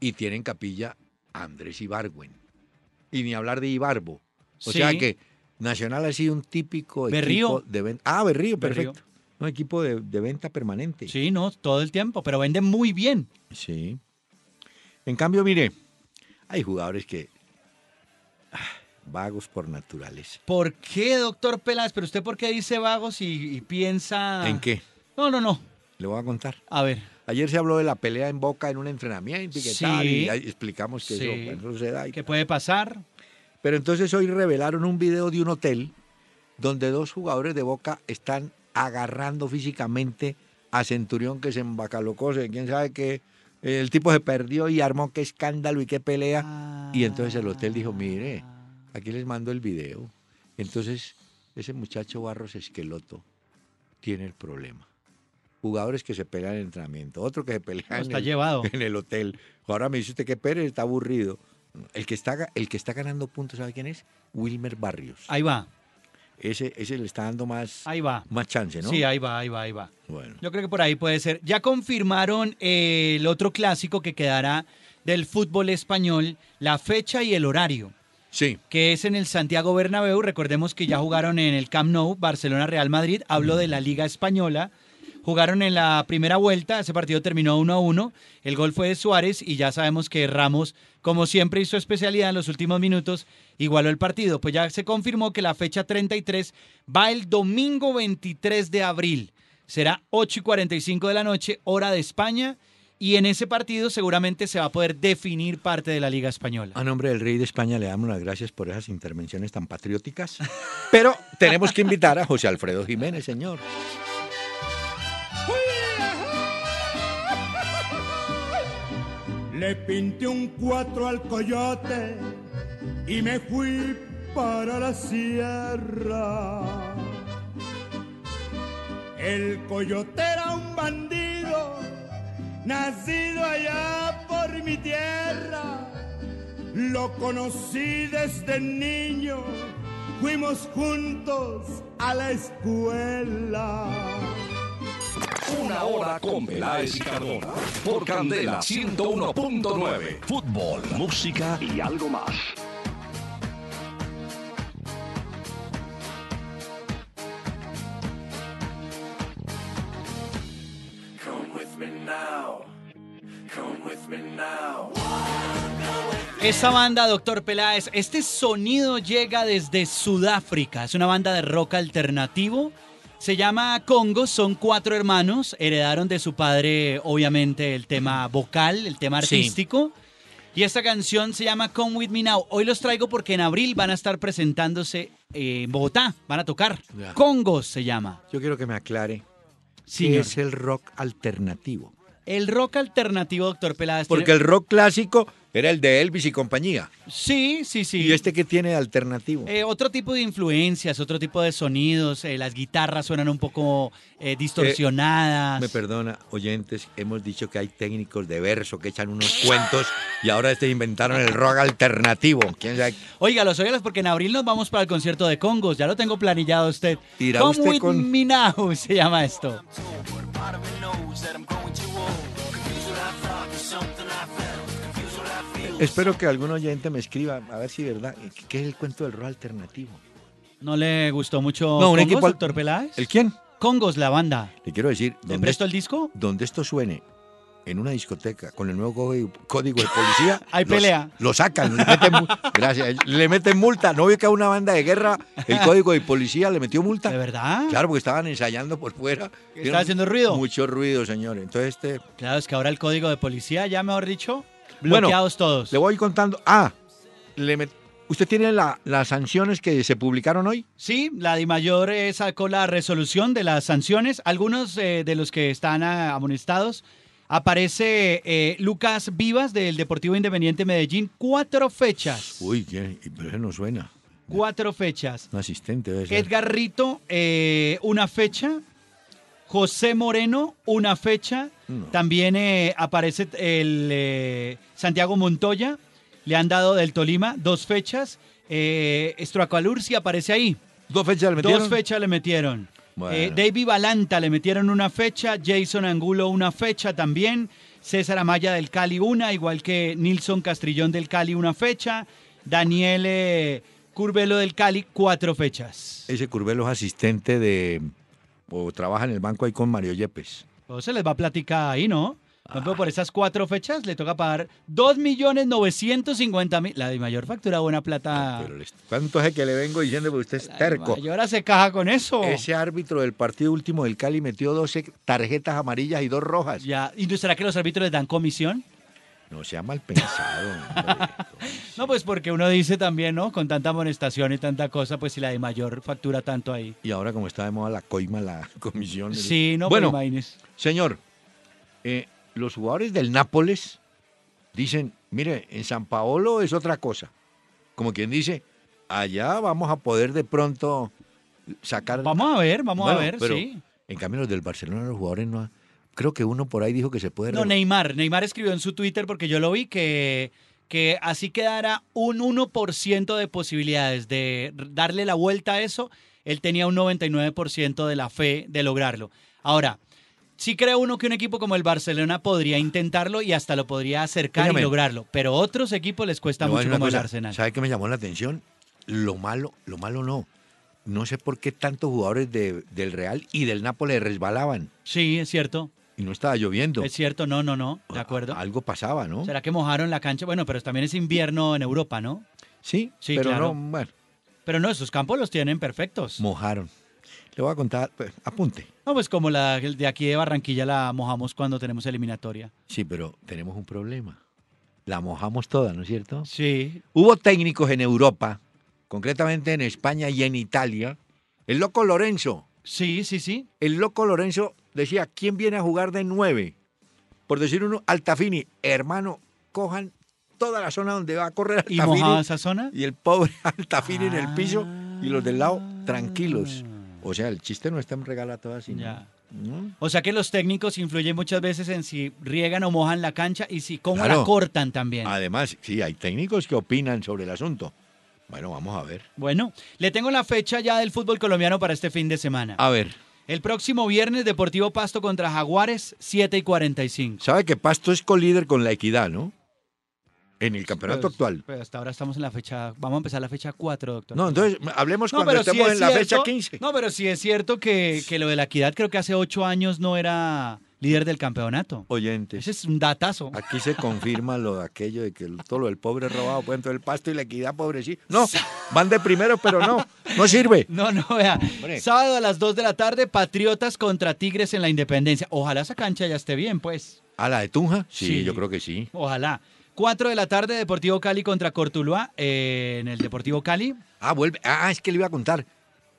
y tiene en capilla a Andrés Ibargüen. Y ni hablar de Ibarbo. O Sí. sea que Nacional ha sido un típico Berrío. equipo de venta. Ah, Berrío, Berrío. perfecto. Un equipo de, de venta permanente. Sí, no, todo el tiempo, pero vende muy bien. Sí. En cambio, mire, hay jugadores que. ah, vagos por naturaleza. ¿Por qué, doctor Peláez? ¿Pero usted por qué dice vagos y, y piensa... ¿En qué? No, no, no. Le voy a contar. A ver. Ayer se habló de la pelea en Boca en un entrenamiento y Sí. tal, y explicamos que Sí. eso, bueno, eso se da y ¿Qué puede pasar? Pero entonces hoy revelaron un video de un hotel donde dos jugadores de Boca están agarrando físicamente a Centurión que se embacalocó, quién sabe qué. El tipo se perdió y armó qué escándalo y qué pelea. Y entonces el hotel dijo, mire, aquí les mando el video. Entonces ese muchacho Barros Esqueloto tiene el problema. Jugadores que se pelean en entrenamiento, otro que se pelea No, en, está el, llevado. en el hotel. Ahora me dice usted que Pérez está aburrido. El que está, el que está ganando puntos, ¿sabe quién es? Wilmer Barrios. Ahí va, Ese, ese le está dando más, ahí va. más chance, ¿no? Sí, ahí va, ahí va, ahí va. Bueno. Yo creo que por ahí puede ser. Ya confirmaron eh, el otro clásico que quedará del fútbol español, la fecha y el horario, Sí. que es en el Santiago Bernabéu. Recordemos que ya jugaron en el Camp Nou, Barcelona, Real Madrid. Hablo de la Liga Española. Jugaron en la primera vuelta, ese partido terminó 1 a 1. El gol fue de Suárez y ya sabemos que Ramos, como siempre hizo especialidad en los últimos minutos, igualó el partido. Pues ya se confirmó que la fecha 33 va el domingo 23 de abril. Será 8 y 45 de la noche, hora de España. Y en ese partido seguramente se va a poder definir parte de la Liga Española. A nombre del rey de España le damos las gracias por esas intervenciones tan patrióticas. Pero tenemos que invitar a José Alfredo Jiménez, señor. Le pinté un cuatro al coyote y me fui para la sierra. El coyote era un bandido, nacido allá por mi tierra. Lo conocí desde niño, fuimos juntos a la escuela. Una hora con Peláez y Cardona. Por Candela 101.9. Fútbol, música y algo más. Esa banda, doctor Peláez, este sonido llega desde Sudáfrica. Es una banda de rock alternativo. Se llama Congo, son cuatro hermanos. Heredaron de su padre, obviamente, el tema vocal, el tema Sí. artístico. Y esta canción se llama Come With Me Now. Hoy los traigo porque en abril van a estar presentándose eh, en Bogotá. Van a tocar. Ya. Congo se llama. Yo quiero que me aclare Sí, ¿qué señor. es el rock alternativo? El rock alternativo, doctor Peláez. Porque tiene- el rock clásico era el de Elvis y compañía. Sí, sí, sí. ¿Y este qué tiene de alternativo? Eh, otro tipo de influencias, otro tipo de sonidos. eh, las guitarras suenan un poco eh, distorsionadas. Me perdona, oyentes, hemos dicho que hay técnicos de verso que echan unos cuentos y ahora este inventaron el rock alternativo. ¿Quién sabe? Óigalos, óigalos, porque en abril nos vamos para el concierto de Congos. Ya lo tengo planillado usted. Irá Come usted with con- me now, se llama esto. Espero que algún oyente me escriba a ver si verdad. ¿Qué es el cuento del rock alternativo? ¿No le gustó mucho No, un Congos, equipo al- doctor Peláez? ¿El quién? Congos, la banda. Le quiero decir, ¿Le presto el disco? donde esto suene en una discoteca con el nuevo código, de policía, Hay los- pelea. Lo sacan, le meten, gracias, le meten multa. ¿No vio que a una banda de guerra el código de policía le metió multa? ¿De verdad? Claro, porque estaban ensayando por fuera. ¿Estaba haciendo ruido? Mucho ruido, señor. Entonces, este, Claro, es que ahora el código de policía, ya mejor dicho, Bueno, bloqueados todos. le voy contando. Ah, le met- ¿usted tiene la- las sanciones que se publicaron hoy? Sí, la DIMAYOR eh, sacó la resolución de las sanciones. Algunos eh, de los que están ah, amonestados. Aparece eh, Lucas Vivas del Deportivo Independiente Medellín. Cuatro fechas. Uy, ¿qué? pero eso no suena. Cuatro fechas. Un asistente debe ser. Edgar Rito, eh, una fecha. José Moreno, una fecha. No. También eh, aparece el eh, Santiago Montoya. Le han dado del Tolima dos fechas. Eh, Estroacalursi aparece ahí. ¿Dos fechas le metieron? Dos fechas le metieron. Bueno. Eh, David Balanta le metieron una fecha, Jason Angulo una fecha también, César Amaya del Cali una, igual que Nilson Castrillón del Cali una fecha, Daniel Curvelo del Cali cuatro fechas. Ese Curvelo es asistente de. O trabaja en el banco ahí con Mario Yepes. Pues se les va a platicar ahí, ¿no? Por ejemplo, por esas cuatro fechas le toca pagar 2.950.000. La de mayor factura buena plata. Pero ¿Cuánto es el que le vengo diciendo? Porque usted es La terco. Mayor se caja con eso. Ese árbitro del partido último del Cali metió 12 tarjetas amarillas y dos rojas. Ya. ¿Y será que los árbitros les dan comisión? No sea mal pensado. hombre. No, pues porque uno dice también, ¿no? Con tanta amonestación y tanta cosa, pues si la de mayor factura tanto ahí. y ahora, como está de moda la coima, la comisión. Sí, no, Bueno, pues imagínese. señor, eh, los jugadores del Nápoles dicen: mire, en San Paolo es otra cosa. Como quien dice, allá vamos a poder de pronto sacar. Vamos a ver, vamos Bueno, a ver, pero sí. En cambio, los del Barcelona, los jugadores no. ha- Creo que uno por ahí dijo que se puede. No, Neymar. Neymar escribió en su Twitter, porque yo lo vi, que, que así quedara un 1% de posibilidades de darle la vuelta a eso. Él tenía un 99% de la fe de lograrlo. Ahora, sí cree uno que un equipo como el Barcelona podría intentarlo y hasta lo podría acercar y lograrlo. Pero otros equipos les cuesta mucho como el Arsenal. ¿Sabe qué me llamó la atención? Lo malo, lo malo no. No sé por qué tantos jugadores de- del Real y del Nápoles resbalaban Sí, es cierto. Y no estaba lloviendo. Es cierto, no, no, no, de acuerdo. Algo pasaba, ¿no? ¿Será que mojaron la cancha? Bueno, pero también es invierno en Europa, ¿no? Sí, Sí, pero claro. no, bueno, Pero no, esos campos los tienen perfectos. mojaron. Le voy a contar, pues, apunte. No, pues como la de aquí de Barranquilla la mojamos cuando tenemos eliminatoria. Sí, pero tenemos un problema. La mojamos toda, ¿no es cierto? Sí. Hubo técnicos en Europa, concretamente en España y en Italia. El loco Lorenzo, Sí, sí, sí. el loco Lorenzo decía, ¿quién viene a jugar de nueve? Por decir uno, Altafini, hermano, cojan toda la zona donde va a correr ¿Y Altafini mojaba esa zona? y el pobre Altafini en el piso y los del lado tranquilos. O sea, el chiste no está en regalar todo así. ¿no? Ya. ¿No? O sea que los técnicos influyen muchas veces en si riegan o mojan la cancha y si cómo Claro. la cortan también. Además, sí, hay técnicos que opinan sobre el asunto. Bueno, vamos a ver. Bueno, le tengo la fecha ya del fútbol colombiano para este fin de semana. A ver, El próximo viernes, Deportivo Pasto contra Jaguares, 7 y 45. sabe que Pasto es colíder con la equidad, ¿no? En el campeonato Pues, actual. pues hasta ahora estamos en la fecha, vamos a empezar la fecha 4, doctor. No, entonces hablemos No, cuando pero estemos es en la fecha cierto- 15. No, pero sí es cierto que, que lo de la equidad creo que hace ocho años no era líder del campeonato. Oyentes, Ese es un datazo. aquí se confirma lo de aquello de que el- todo lo del pobre robado, pues entonces el Pasto y la equidad pobrecito. No, van de primero, pero no, no sirve. No, no, vea. Hombre. Sábado a las 2 de la tarde, Patriotas contra Tigres en la Independencia. Ojalá esa cancha ya esté bien, pues. ¿A la de Tunja? Sí, Sí. yo creo que sí. Ojalá. 4 de la tarde, Deportivo Cali contra Cortuluá eh, en el Deportivo Cali. Ah, vuelve. Ah, es que le iba a contar.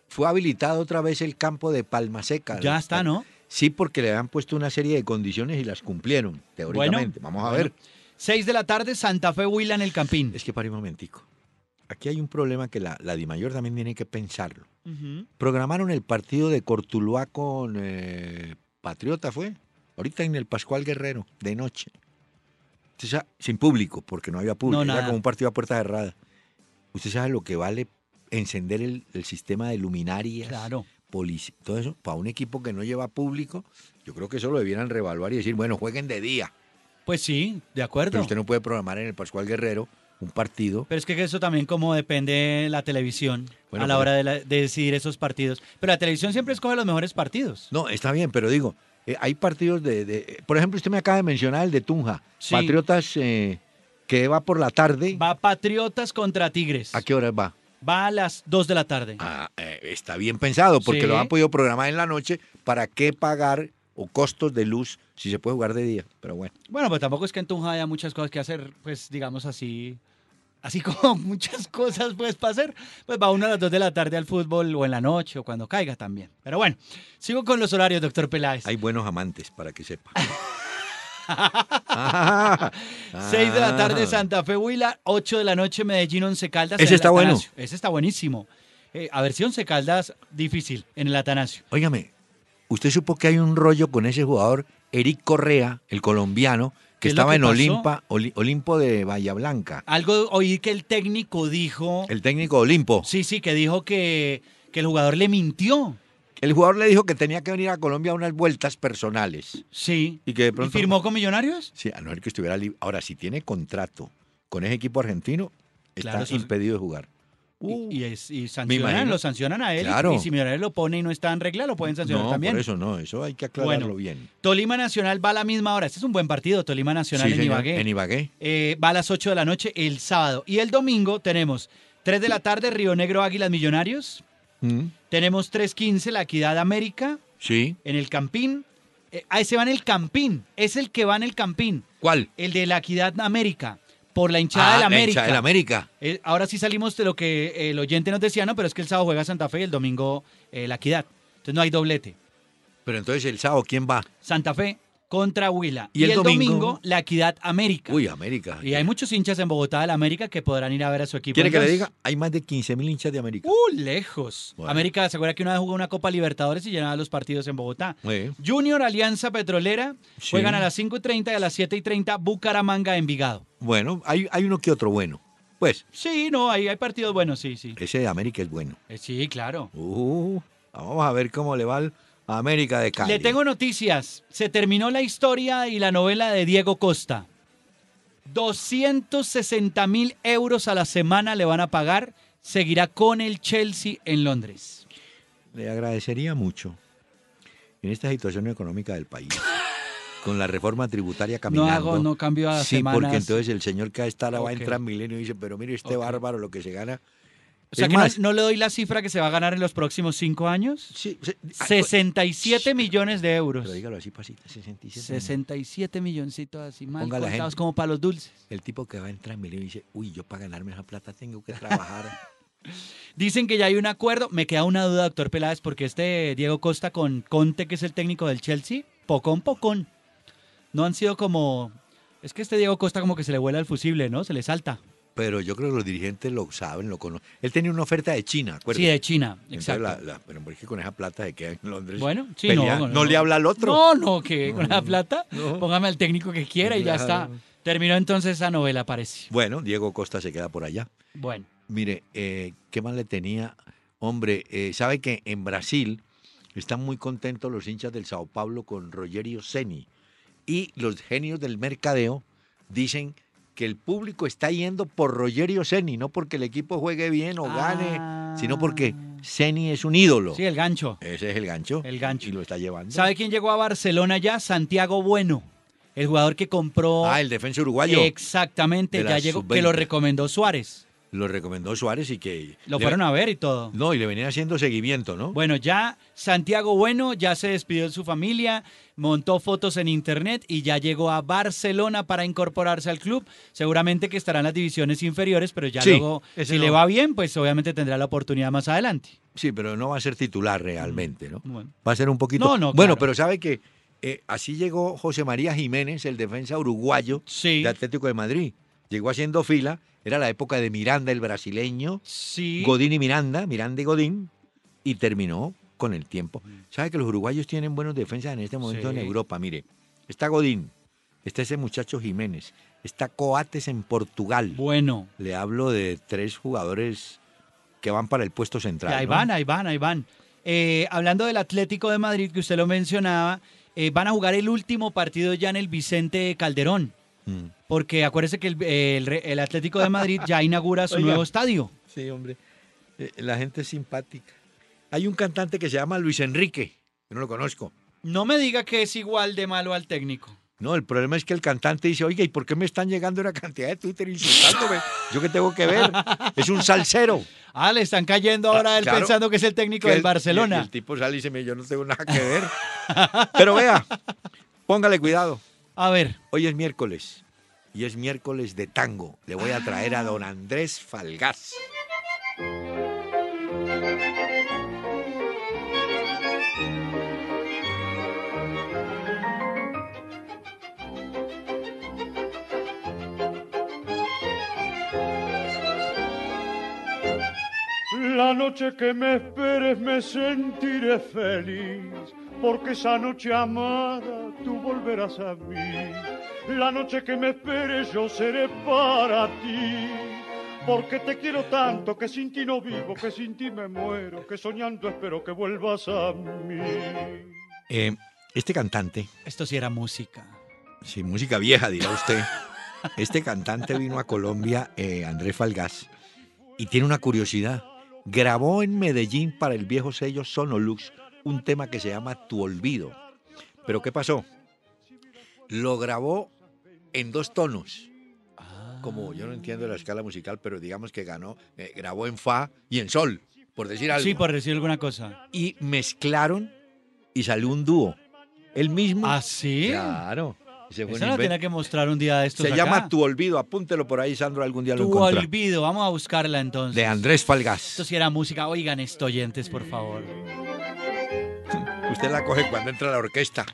Fue habilitado otra vez el campo de Palma Seca. Ya está, ¿no? Sí, porque le habían puesto una serie de condiciones y las cumplieron, teóricamente. Vamos a bueno. ver. 6 de la tarde, Santa Fe Huila en el Campín. Es que para un momentico. Aquí hay un problema que la, la Dimayor también tiene que pensarlo. Programaron el partido de Cortuluá con eh, Patriota, ¿fue? Ahorita en el Pascual Guerrero, de noche. Usted sabe- sin público, porque no había público. No, Era como un partido a puerta cerrada. Usted sabe lo que vale encender el, el sistema de luminarias, Claro. Polici- todo eso, para un equipo que no lleva público. Yo creo que eso lo debieran reevaluar y decir, bueno, jueguen de día. Pues sí, de acuerdo. Pero usted no puede programar en el Pascual Guerrero un partido. Pero es que eso también como depende de la televisión Bueno, a la hora de, la- de decidir esos partidos. Pero la televisión siempre escoge los mejores partidos. No, está bien, pero digo, eh, hay partidos de, de- Por ejemplo, usted me acaba de mencionar el de Tunja. Sí. Patriotas eh, que va por la tarde. Va Patriotas contra Tigres. ¿A qué hora va? Va a las 2 de la tarde. Ah, eh, está bien pensado, porque Sí. lo han podido programar en la noche. ¿Para qué pagar o costos de luz si se puede jugar de día? Pero bueno. Bueno, pues tampoco es que en Tunja haya muchas cosas que hacer, pues digamos así. Así como muchas cosas pues para hacer, pues va uno a las 2 de la tarde al fútbol o en la noche o cuando caiga también. Pero bueno, sigo con los horarios, doctor Peláez. Hay buenos amantes, para que sepa. Ah, 6 de la tarde ah. Santa Fe Huila, 8 de la noche Medellín Once Caldas. Ese está bueno. Ese está buenísimo. Eh, a ver si Once Caldas difícil en el Atanasio. Óigame, ¿usted supo que hay un rollo con ese jugador, Eric Correa, el colombiano, ¿Qué que estaba que en pasó? Olimpa, Oli- Olimpo de Bahía Blanca? Algo oí que el técnico dijo, El técnico Olimpo. sí, sí, que dijo que, que el jugador le mintió. El jugador le dijo que tenía que venir a Colombia a unas vueltas personales. Sí. Y que de pronto. firmó con Millonarios? Sí, a no ser que estuviera libre. Ahora, si tiene contrato con ese equipo argentino, está eso impedido de jugar. Y- Uh, y, es- y sancionan, lo sancionan a él. y- Claro. Y, si Millonarios lo pone y no está en regla, lo pueden sancionar no, también. por eso no, eso hay que aclararlo Bueno. bien. Tolima Nacional va a la misma hora. Este es un buen partido, Tolima Nacional Sí, en señor, Ibagué. En Ibagué. Eh, va a las 8 de la noche el sábado. Y el domingo tenemos 3 de la tarde Río Negro Águilas Millonarios. Mm, Tenemos 3.15 La Equidad América Sí. en el Campín. Eh, ah, ese va en el Campín. Es el que va en el Campín. ¿Cuál? El de La Equidad América. Por la hinchada Ah, del la América. hinchada del América. Eh, ahora sí salimos de lo que el oyente nos decía, no, pero es que el sábado juega Santa Fe y el domingo eh, La Equidad. Entonces no hay doblete. Pero entonces el sábado, ¿quién va? Santa Fe contra Huila. ¿Y el domingo? domingo, La Equidad América. Uy, América. Y hay muchos hinchas en Bogotá de la América que podrán ir a ver a su equipo. ¿Quiere que le diga? Hay más de 15 mil hinchas de América. Uh, lejos. Bueno. América, ¿se acuerda que una vez jugó una Copa Libertadores y llenaba los partidos en Bogotá? Sí. Junior Alianza Petrolera Sí. juegan a las 5 y 30 y a las 7 y 30 Bucaramanga Envigado. Bueno, hay, hay uno que otro bueno. Pues, Sí, no, ahí hay partidos buenos, sí, sí. ese de América es bueno. Eh, sí, claro. Uh, vamos a ver cómo le va al América de Cali. Le tengo noticias. Se terminó la historia y la novela de Diego Costa. 260 mil euros a la semana le van a pagar. Seguirá con el Chelsea en Londres. Le agradecería mucho en esta situación económica del país, con la reforma tributaria caminando. No hago, no cambio a Sí, semanas. porque entonces el señor que está va Ok. a entrar en milenio y dice, pero mire este Ok. bárbaro lo que se gana. O sea Es que no, más- no le doy la cifra que se va a ganar en los próximos cinco años. Sí, sí, ah, 67 millones de euros. Pero dígalo así, pasita, 67. 67 milloncitos así mal Ponga la gente. como para los dulces. El tipo que va a entrar en milenio y dice, uy, yo para ganarme esa plata tengo que trabajar. Dicen que ya hay un acuerdo. Me queda una duda, doctor Peláez, porque este Diego Costa con Conte, que es el técnico del Chelsea, pocón, pocón. No han sido como... Es que este Diego Costa como que se le vuela el fusible, ¿no? Se le salta. Pero yo creo que los dirigentes lo saben, lo conocen. Él tenía una oferta de China, ¿acuerdas? Sí, de China, Entonces, exacto. la- la- pero es que con esa plata se queda en Londres. Bueno, sí, pelea- no, no, le habla al otro. No, no, que con No, la plata, no. póngame al técnico que quiera y ya está. Terminó entonces esa novela, parece. Bueno, Diego Costa se queda por allá. Bueno, Mire, eh, ¿qué más le tenía? Hombre, eh, sabe que en Brasil están muy contentos los hinchas del Sao Paulo con Rogerio Ceni y los genios del mercadeo dicen que el público está yendo por Rogerio Ceni, no porque el equipo juegue bien o gane, sino porque Ceni es un ídolo. Ah. sí, el gancho. Ese es el gancho. El gancho. Y lo está llevando. ¿Sabe quién llegó a Barcelona ya? Santiago Bueno, el jugador que compró... Ah, el defensa uruguayo. Exactamente, ya llegó, sub-20. que lo recomendó Suárez. Lo recomendó Suárez y que... Lo le- fueron a ver y todo. No, y le venían haciendo seguimiento, ¿no? Bueno, ya Santiago Bueno ya se despidió de su familia, montó fotos en internet y ya llegó a Barcelona para incorporarse al club. Seguramente que estará en las divisiones inferiores, pero ya Sí, luego, si no. le va bien, pues obviamente tendrá la oportunidad más adelante. Sí, pero no va a ser titular realmente, ¿no? Bueno. Va a ser un poquito. No, no, bueno, claro. pero sabe que eh, así llegó José María Jiménez, el defensa uruguayo Sí. de Atlético de Madrid. Llegó haciendo fila, era la época de Miranda, el brasileño, Sí. Godín y Miranda, Miranda y Godín, y terminó con el tiempo. ¿Sabe que los uruguayos tienen buenos defensas en este momento en. Europa? Mire, está Godín, está ese muchacho Jiménez, está Coates en Portugal. Bueno. Le hablo de tres jugadores que van para el puesto central. ahí ¿no? van, ahí van, ahí van. Eh, hablando del Atlético de Madrid, que usted lo mencionaba, eh, van a jugar el último partido ya en el Vicente Calderón. Mm. Porque acuérdese que el, el el Atlético de Madrid ya inaugura su Oiga. nuevo estadio. Sí, hombre. Eh, la gente es simpática. Hay un cantante que se llama Luis Enrique. Yo no lo conozco. No me diga que es igual de malo al técnico. No, el problema es que el cantante dice, oiga, ¿y por qué me están llegando una cantidad de Twitter insultándome? ¿Yo qué tengo que ver? Es un salsero. Ah, le están cayendo ahora Ah, él claro. pensando que es el técnico del el- Barcelona. y el tipo sale y dice, "Mire, yo no tengo nada que ver. Pero vea, póngale cuidado. A ver, Hoy es miércoles y es miércoles de tango. Le voy a traer a don Andrés Falgás. La noche que me esperes me sentiré feliz, porque esa noche amada tú volverás a mí. La noche que me esperes yo seré para ti, porque te quiero tanto que sin ti no vivo, que sin ti me muero, que soñando espero que vuelvas a mí. Eh, este cantante, esto sí era música. sí, música vieja, dirá usted. Este cantante vino a Colombia, eh, Andrés Falgás, y tiene una curiosidad. Grabó en Medellín para el viejo sello Sonolux un tema que se llama Tu Olvido. Pero ¿qué pasó? Lo grabó en dos tonos. Como yo no entiendo la escala musical, pero digamos que ganó, eh, grabó en Fa y en Sol, por decir algo. Sí, por decir alguna cosa. Y mezclaron y salió un dúo. El mismo. ¿Ah, sí? Claro. Eso lo invento. tiene que mostrar un día de estos Se acá. llama Tu Olvido. Apúntelo por ahí, Sandro, algún día lo Tu olvido. Vamos a buscarla entonces. De Andrés Esto Falgás. sí era música. Oigan esto, oyentes, por favor. Usted la coge cuando entra a la orquesta.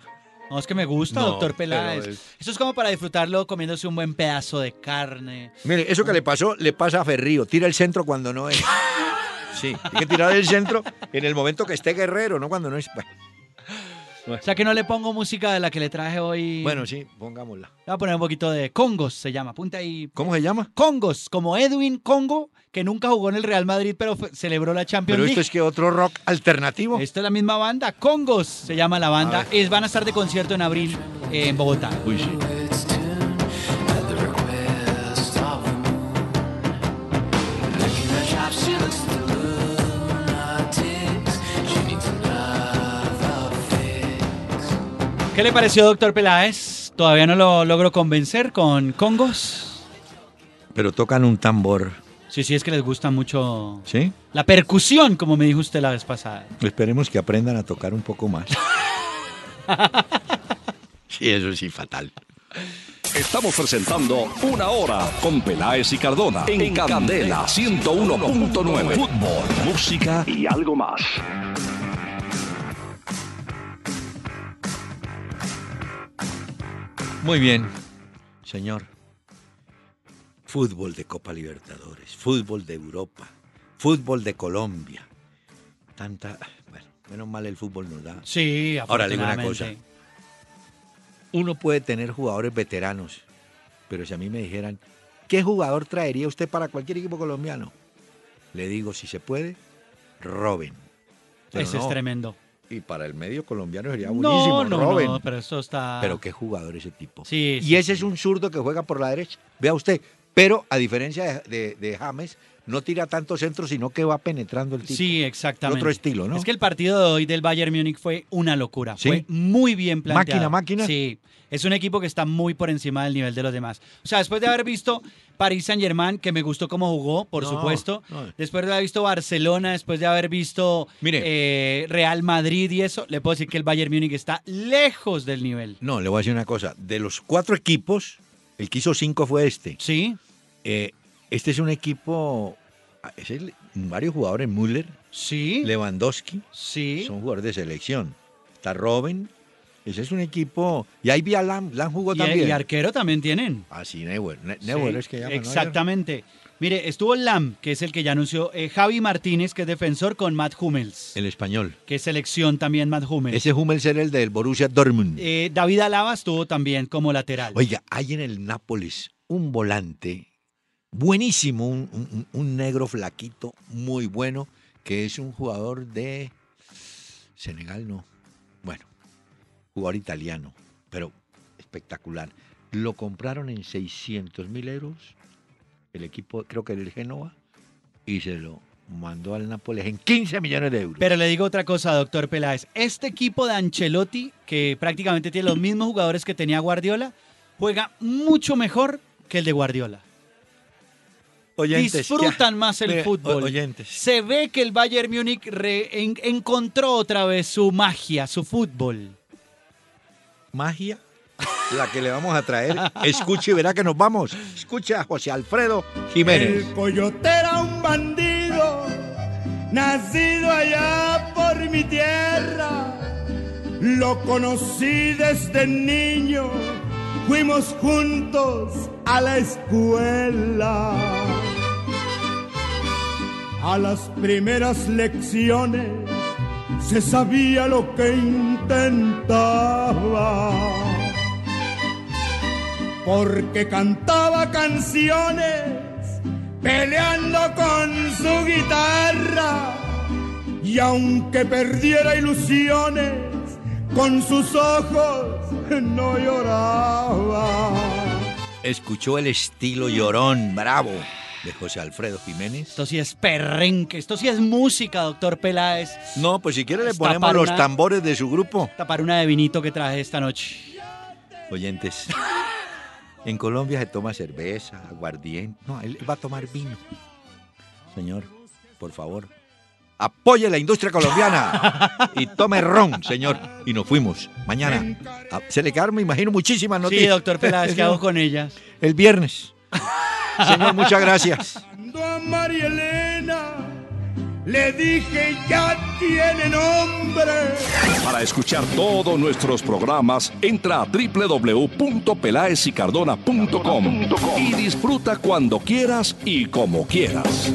No, es que me gusta, No, doctor Peláez. es- Eso es como para disfrutarlo comiéndose un buen pedazo de carne. Mire, eso que le pasó, le pasa a Ferrío. Tira el centro cuando no es. Sí, hay que tirar el centro en el momento que esté guerrero, no cuando no es. O sea que no le pongo música de la que le traje hoy. Bueno, sí, pongámosla. Le voy a poner un poquito de Congos, se llama. Apunta ahí. ¿Cómo se llama? Congos, como Edwin Congo, que nunca jugó en el Real Madrid, pero celebró la Champions Pero League. esto es que otro rock alternativo. Esta es la misma banda, Congos se llama la banda. Es, van a estar de concierto en abril eh, en Bogotá. Uy, sí. ¿Qué le pareció, doctor Peláez? Todavía no lo logro convencer con Congos. Pero tocan un tambor. Sí, sí, es que les gusta mucho ¿Sí? la percusión, como me dijo usted la vez pasada. Esperemos que aprendan a tocar un poco más. Sí, eso sí, fatal. Estamos presentando Una Hora con Peláez y Cardona en Candela 101.9. Fútbol, música y algo más. Muy bien, señor. Fútbol de Copa Libertadores, fútbol de Europa, fútbol de Colombia. Tanta. Bueno, menos mal el fútbol nos da. Sí, Ahora le digo una afortunadamente. Uno puede tener jugadores veteranos, pero si a mí me dijeran, ¿qué jugador traería usted para cualquier equipo colombiano? Le digo, si se puede, Robin. Pero Ese es tremendo. Y para el medio colombiano sería buenísimo, No, no, Robin. no, pero eso está... Pero qué jugador ese tipo. Sí, y sí, ese sí. es un zurdo que juega por la derecha. Vea usted. Pero a diferencia de, de- de James, no tira tanto centro, sino que va penetrando el tipo. Sí, exactamente. Otro estilo, ¿no? Es que el partido de hoy del Bayern Múnich fue una locura. ¿Sí? Fue muy bien planteado. Máquina, máquina. Sí. Es un equipo que está muy por encima del nivel de los demás. O sea, después de haber visto Paris Saint Germain, que me gustó cómo jugó, por No, supuesto. no. Después de haber visto Barcelona, después de haber visto Mire. eh, Real Madrid y eso, le puedo decir que el Bayern Múnich está lejos del nivel. No, le voy a decir una cosa. De los cuatro equipos, el que hizo cinco fue este. Sí. Eh, este es un equipo ah, es el- varios jugadores, Müller, Sí. Lewandowski, Sí. son jugadores de selección. Está Robin, ese es un equipo. Y ahí vi a Lam, Lam jugó Y, también. y arquero también tienen. Ah, sí, Neuer. Ne- Neuer Sí, es que llaman, ¿no? Exactamente. Mire, estuvo Lam, que es el que ya anunció, eh, Javi Martínez, que es defensor, con Matt Hummels, El español. que selección también Matt Hummels. Ese Hummels era el del Borussia Dortmund. Eh, David Alaba estuvo también como lateral. Oiga, hay en el Nápoles un volante buenísimo, un, negro flaquito, muy bueno, que es un jugador de Senegal, no. Bueno, jugador italiano, pero espectacular. Lo compraron en 600 mil euros, el equipo, creo que del Génova, y se lo mandó al Nápoles en 15 millones de euros. Pero le digo otra cosa, doctor Peláez. Este equipo de Ancelotti, que prácticamente tiene los mismos jugadores que tenía Guardiola, juega mucho mejor que el de Guardiola. Oyentes, Disfrutan ya. más el fútbol. oyentes. Se ve que el Bayern Múnich re- en- encontró otra vez su magia, su fútbol. magia la que le vamos a traer. Escuche y verá que nos vamos. Escucha a José Alfredo Jiménez. El coyote era un bandido, nacido allá por mi tierra. Lo conocí desde niño, fuimos juntos a la escuela. A las primeras lecciones se sabía lo que intentaba. Porque cantaba canciones peleando con su guitarra. Y aunque perdiera ilusiones con sus ojos no lloraba. Escuchó el estilo llorón, bravo, de José Alfredo Jiménez. Esto sí es perrenque, esto sí es música, doctor Peláez. No, pues si quiere le ponemos los tambores de su grupo. Tapar una de vinito que traje esta noche. Oyentes, en Colombia se toma cerveza, aguardiente. No, él va a tomar vino. Señor, por favor, apoye la industria colombiana y tome ron, señor. Y nos fuimos. Mañana se le quedaron, me imagino, muchísimas noticias. Sí, doctor Peláez, ¿qué hago con ellas? El viernes. Señor, muchas gracias. Cuando a María Elena le dije ya tiene nombre. Para escuchar todos nuestros programas, entra a www.pelaesicardona.com y disfruta cuando quieras y como quieras.